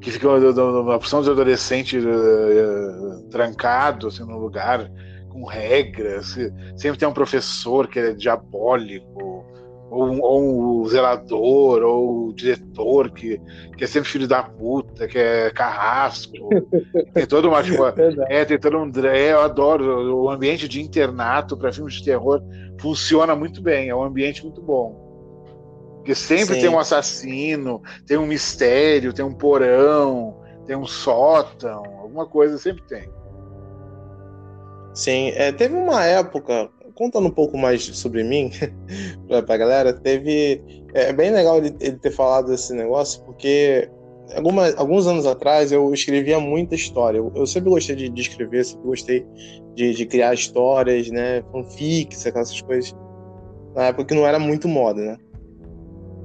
que fica uma opção de adolescente uh, trancado assim, num lugar com regras, sempre tem um professor que é diabólico, ou um, ou um zelador, ou o diretor que, que é sempre filho da puta, que é carrasco. tem todo uma. Tipo, é, tem todo um. É, eu adoro. O ambiente de internato para filmes de terror funciona muito bem, é um ambiente muito bom. Porque sempre Sim. tem um assassino, tem um mistério, tem um porão, tem um sótão, alguma coisa sempre tem. Sim, é, teve uma época, contando um pouco mais sobre mim, pra, galera, teve. É, é bem legal ele, ele, ter falado desse negócio, porque alguma, alguns anos atrás eu escrevia muita história. Eu, eu sempre gostei de, de, escrever, sempre gostei de, de criar histórias, né? Fanfics, aquelas coisas. Na época que não era muito moda, né?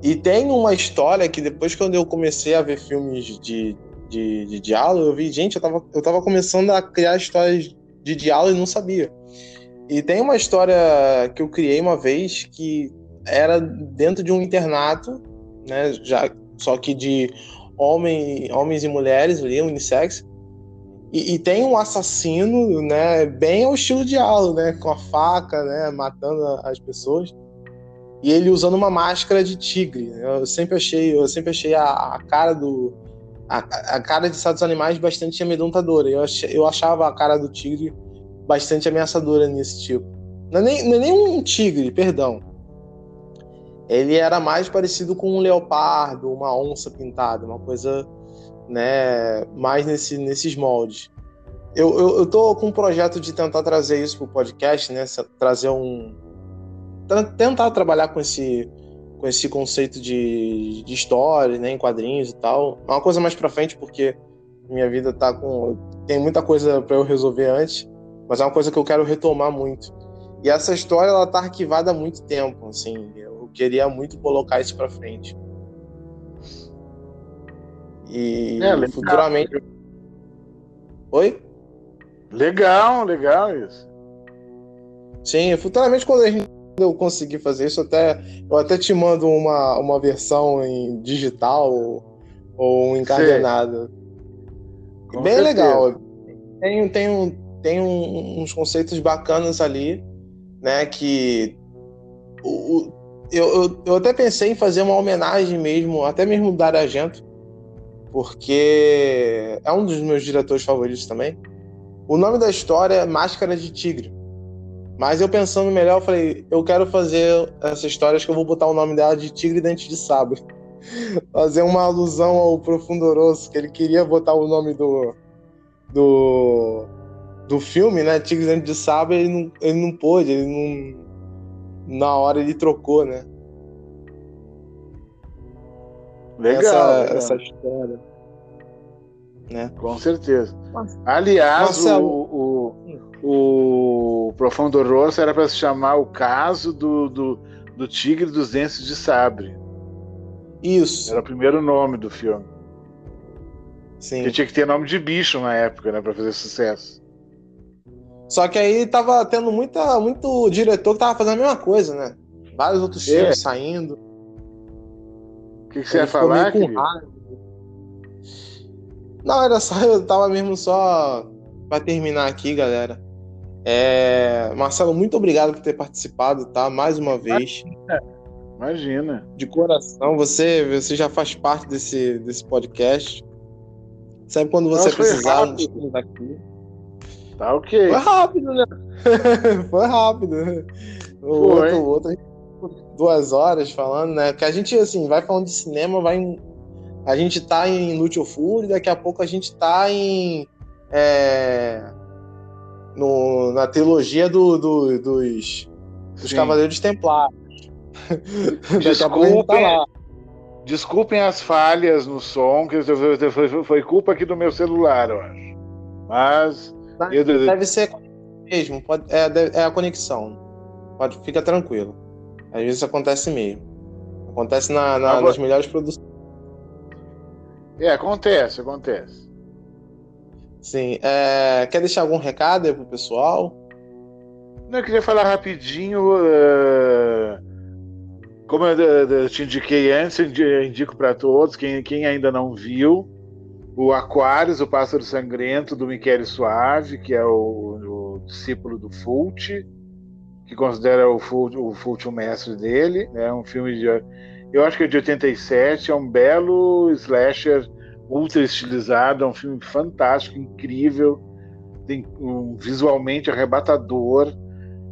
E tem uma história que depois, quando eu comecei a ver filmes de, de, de diálogo, eu vi, gente, eu tava, eu tava começando a criar histórias de diálogo e não sabia. E tem uma história que eu criei uma vez que era dentro de um internato, né? Já, só que de homem, homens e mulheres ali, unissex. E, e, tem um assassino, né? Bem ao estilo de né? Com a faca, né? Matando as pessoas e ele usando uma máscara de tigre. Eu sempre achei, eu sempre achei a, a cara do a, a, cara de certos animais bastante amedrontadora. Eu, achei, eu achava a cara do tigre bastante ameaçadora nesse tipo. Não é, nem, não é nem um tigre, perdão. Ele era mais parecido com um leopardo, uma onça pintada, uma coisa, né, mais nesse, nesses moldes. eu, eu, eu tô com um projeto de tentar trazer isso pro podcast, né? Trazer um. Tentar trabalhar com esse, com esse conceito de, de história, né? Em quadrinhos e tal. É uma coisa mais pra frente, porque minha vida tá com. Tem muita coisa para eu resolver antes, mas é uma coisa que eu quero retomar muito. E essa história, ela tá arquivada há muito tempo, assim. Eu queria muito colocar isso pra frente. E é, futuramente. Oi? Legal, legal isso. Sim, futuramente quando a gente eu conseguir fazer isso, até, eu até te mando uma, uma versão em digital ou, ou encadenada. Bem certeza. legal. Tem, tem, um, tem um, uns conceitos bacanas ali, né? Que o, eu, eu, eu até pensei em fazer uma homenagem mesmo, até mesmo do Argento, porque é um dos meus diretores favoritos também. O nome da história é Máscara de Tigre. Mas eu pensando melhor, eu falei, eu quero fazer essa história, acho que eu vou botar o nome dela de Tigre Dente de Sabre. fazer uma alusão ao Profundoroso, que ele queria botar o nome do do, do filme, né? Tigre Dente de Sabre, ele não, ele não pôde, ele não na hora ele trocou, né? Legal, essa, legal. essa história. Né? Com certeza. Aliás, Marcelo... o, o, o Profundo Rosso era para se chamar o caso do, do, do Tigre dos Dentes de Sabre. Isso. Era o primeiro nome do filme. Sim. Porque tinha que ter nome de bicho na época, né, para fazer sucesso. Só que aí tava tendo muita, muito diretor que tava fazendo a mesma coisa, né? Vários outros é. filmes saindo. O que, que você ia falar, Não, era só, eu tava mesmo só para terminar aqui, galera. É... Marcelo, muito obrigado por ter participado, tá? Mais uma vez. Imagina. De coração, você, você já faz parte desse, desse podcast. Sabe quando você Nossa, precisar, nós estamos aqui. Tá ok. Foi rápido, né? foi rápido. O foi. outro, outro, duas horas falando, né? Que a gente, assim, vai falando de cinema, vai. A gente tá em Inútil Fúria, daqui a pouco a gente tá em. É, no, na trilogia do, do, dos, dos Cavaleiros Templários. Desculpem, tá desculpem as falhas no som, que foi, foi culpa aqui do meu celular, eu acho. Mas Deve ser mesmo, pode, é, é a conexão. Pode, fica tranquilo. Às vezes acontece mesmo. Acontece na, na, nas melhores produções. É, acontece, acontece. Sim. É, quer deixar algum recado aí pro pessoal? Não, eu queria falar rapidinho. Uh, como eu, eu, te indiquei antes, eu indico para todos, quem, quem ainda não viu, o Aquarius, o Pássaro Sangrento, do Michele Suave, que é o, o discípulo do Fult, que considera o Fult, o Fult o mestre dele. É né? um filme de. Eu acho que é de 87, é um belo slasher ultra estilizado, é um filme fantástico, incrível, tem um, visualmente arrebatador.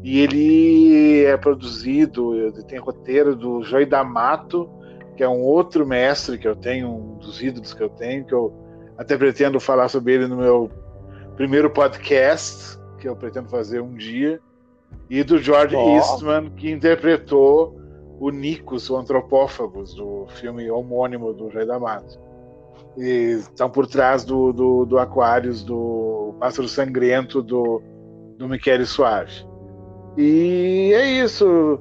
E ele é produzido, tem roteiro do Joy D'Amato, que é um outro mestre que eu tenho, um dos ídolos que eu tenho, que eu até pretendo falar sobre ele no meu primeiro podcast, que eu pretendo fazer um dia. E do George oh. Eastman, que interpretou o Nicos, o antropófagos, do filme homônimo do Rei da Mata. E estão por trás do, do, do Aquarius, do Pássaro Sangrento, do, do Michele Suave. E é isso.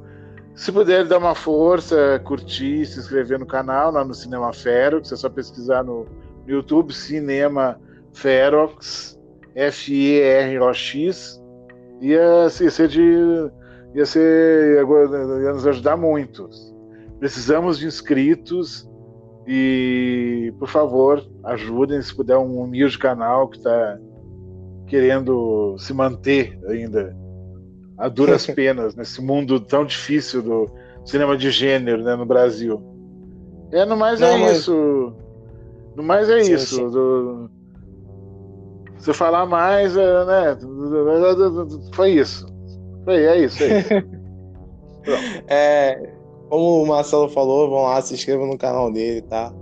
Se puder dar uma força, curtir, se inscrever no canal, lá no Cinema Fero, que você é só pesquisar no, no YouTube Cinema Ferox, F-E-R-O-X, ia, ia ser de. Ia ser. ia nos ajudar muito. Precisamos de inscritos e, por favor, ajudem se puder um humilde canal que está querendo se manter ainda a duras penas nesse mundo tão difícil do cinema de gênero né, no Brasil. É, no mais Não, é mas... isso. No mais é sim, isso. Sim. Do... Se falar mais, é, né? Foi isso. É isso. É, isso. é, como o Marcelo falou, vão lá, se inscrevam no canal dele, tá?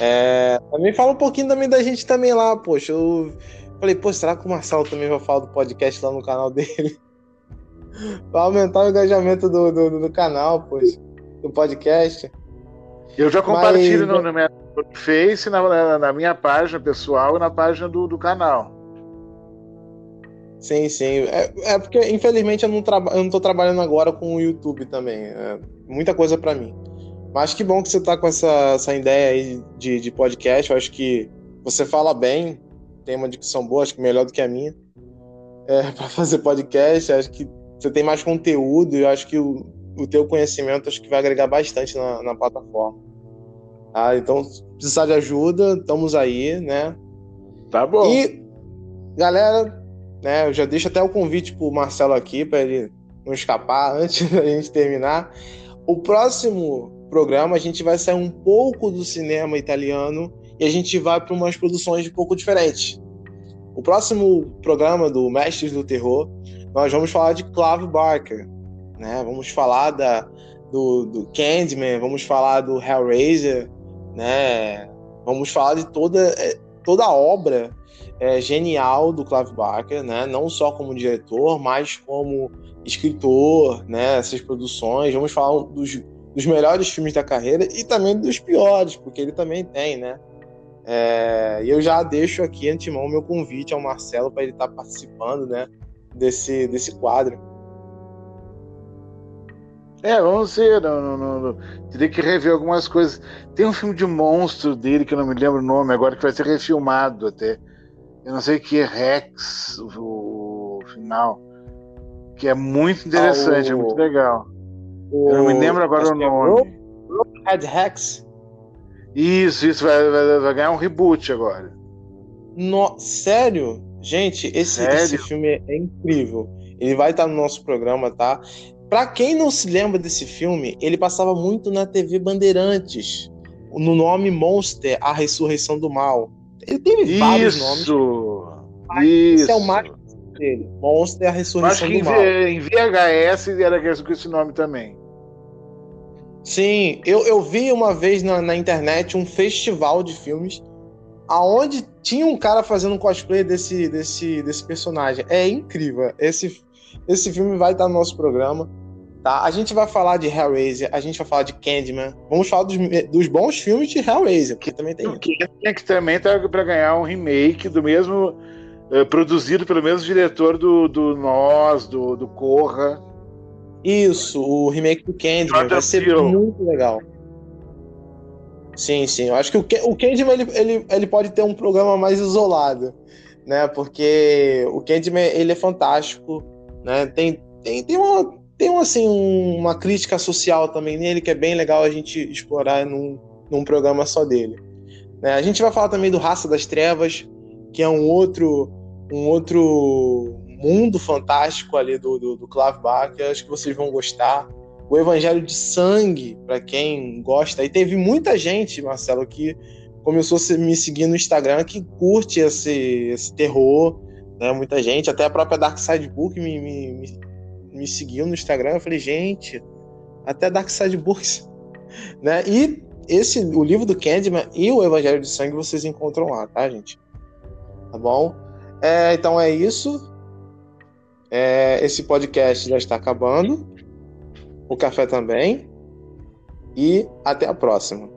É, também fala um pouquinho também da gente também lá, poxa. Eu Falei, pô, será que o Marcelo também vai falar do podcast lá no canal dele? pra aumentar o engajamento do, do, do canal, pois, do podcast. Eu já compartilho Mas... no, no, meu Face, na, na, minha página pessoal e na página do, do canal. Sim, sim. É, é porque, infelizmente, eu não, traba eu não tô trabalhando agora com o YouTube também. É muita coisa para mim. Mas que bom que você tá com essa, essa ideia aí de, de podcast. Eu acho que você fala bem, tem uma dicção boa, acho que melhor do que a minha. É, para fazer podcast, acho que você tem mais conteúdo e eu acho que o, o teu conhecimento acho que vai agregar bastante na, na plataforma. Ah, então, se precisar de ajuda, estamos aí, né? Tá bom. E, galera, né, eu já deixo até o convite pro Marcelo aqui, para ele não escapar antes da gente terminar. O próximo programa a gente vai sair um pouco do cinema italiano e a gente vai para umas produções um pouco diferentes. O próximo programa do Mestres do Terror, nós vamos falar de Clive Barker, né? Vamos falar da, do, do Candyman, vamos falar do Hellraiser, né? Vamos falar de toda, é, toda a obra é, genial do Clive Barker, né? Não só como diretor, mas como escritor, né? Essas produções. Vamos falar dos, dos melhores filmes da carreira e também dos piores, porque ele também tem, né? É, e eu já deixo aqui antemão meu convite ao Marcelo para ele estar tá participando, né? Desse, desse quadro. É, vamos ver. Não, não, não, teria que rever algumas coisas. Tem um filme de monstro dele que eu não me lembro o nome agora, que vai ser refilmado até. Eu não sei o que é Rex, o, final. Que é muito interessante, ah, o... é muito legal. O... Eu não me lembro agora Acho o é nome. É Red Rex. Isso, isso vai, vai, vai, ganhar um reboot agora. No... Sério? Gente, esse, Sério? esse filme é incrível. Ele vai estar no nosso programa, tá? Pra quem não se lembra desse filme, ele passava muito na TV Bandeirantes. No nome Monster, A Ressurreição do Mal. Ele teve isso, vários nomes. Isso. Esse é o mais dele. Monster, A Ressurreição do Mal. Em VHS era com esse nome também. Sim, eu, eu vi uma vez na, na internet um festival de filmes aonde tinha um cara fazendo um cosplay desse, desse, desse personagem. É incrível. Esse, esse filme vai estar no nosso programa. Tá? A gente vai falar de Hellraiser, a gente vai falar de Candyman. Vamos falar dos, dos bons filmes de Hellraiser, porque também tem. Que, que também tá para ganhar um remake do mesmo. Uh, produzido pelo mesmo diretor do, do Nós, do, do Corra. Isso, o remake do Candyman vai ser muito legal. Sim, sim. Eu acho que o, o Candyman ele, ele, ele pode ter um programa mais isolado, né? Porque o Candyman ele é fantástico, né? Tem, tem, tem uma tem assim uma crítica social também nele que é bem legal a gente explorar num, num programa só dele. Né? A gente vai falar também do Raça das Trevas, que é um outro um outro mundo fantástico ali do, do, do Clive Barker, acho que vocês vão gostar. O Evangelho de Sangue, para quem gosta. E teve muita gente, Marcelo, que começou a me seguir no Instagram que curte esse, esse terror, né? Muita gente, até a própria Dark Side Book me, me, me, me seguiu no Instagram. Eu falei, gente, até Dark Side Books, né? E esse, o livro do Candyman e o Evangelho de Sangue vocês encontram lá, tá, gente? Tá bom? É, então é isso. É, esse podcast já está acabando. O café também. E até a próxima.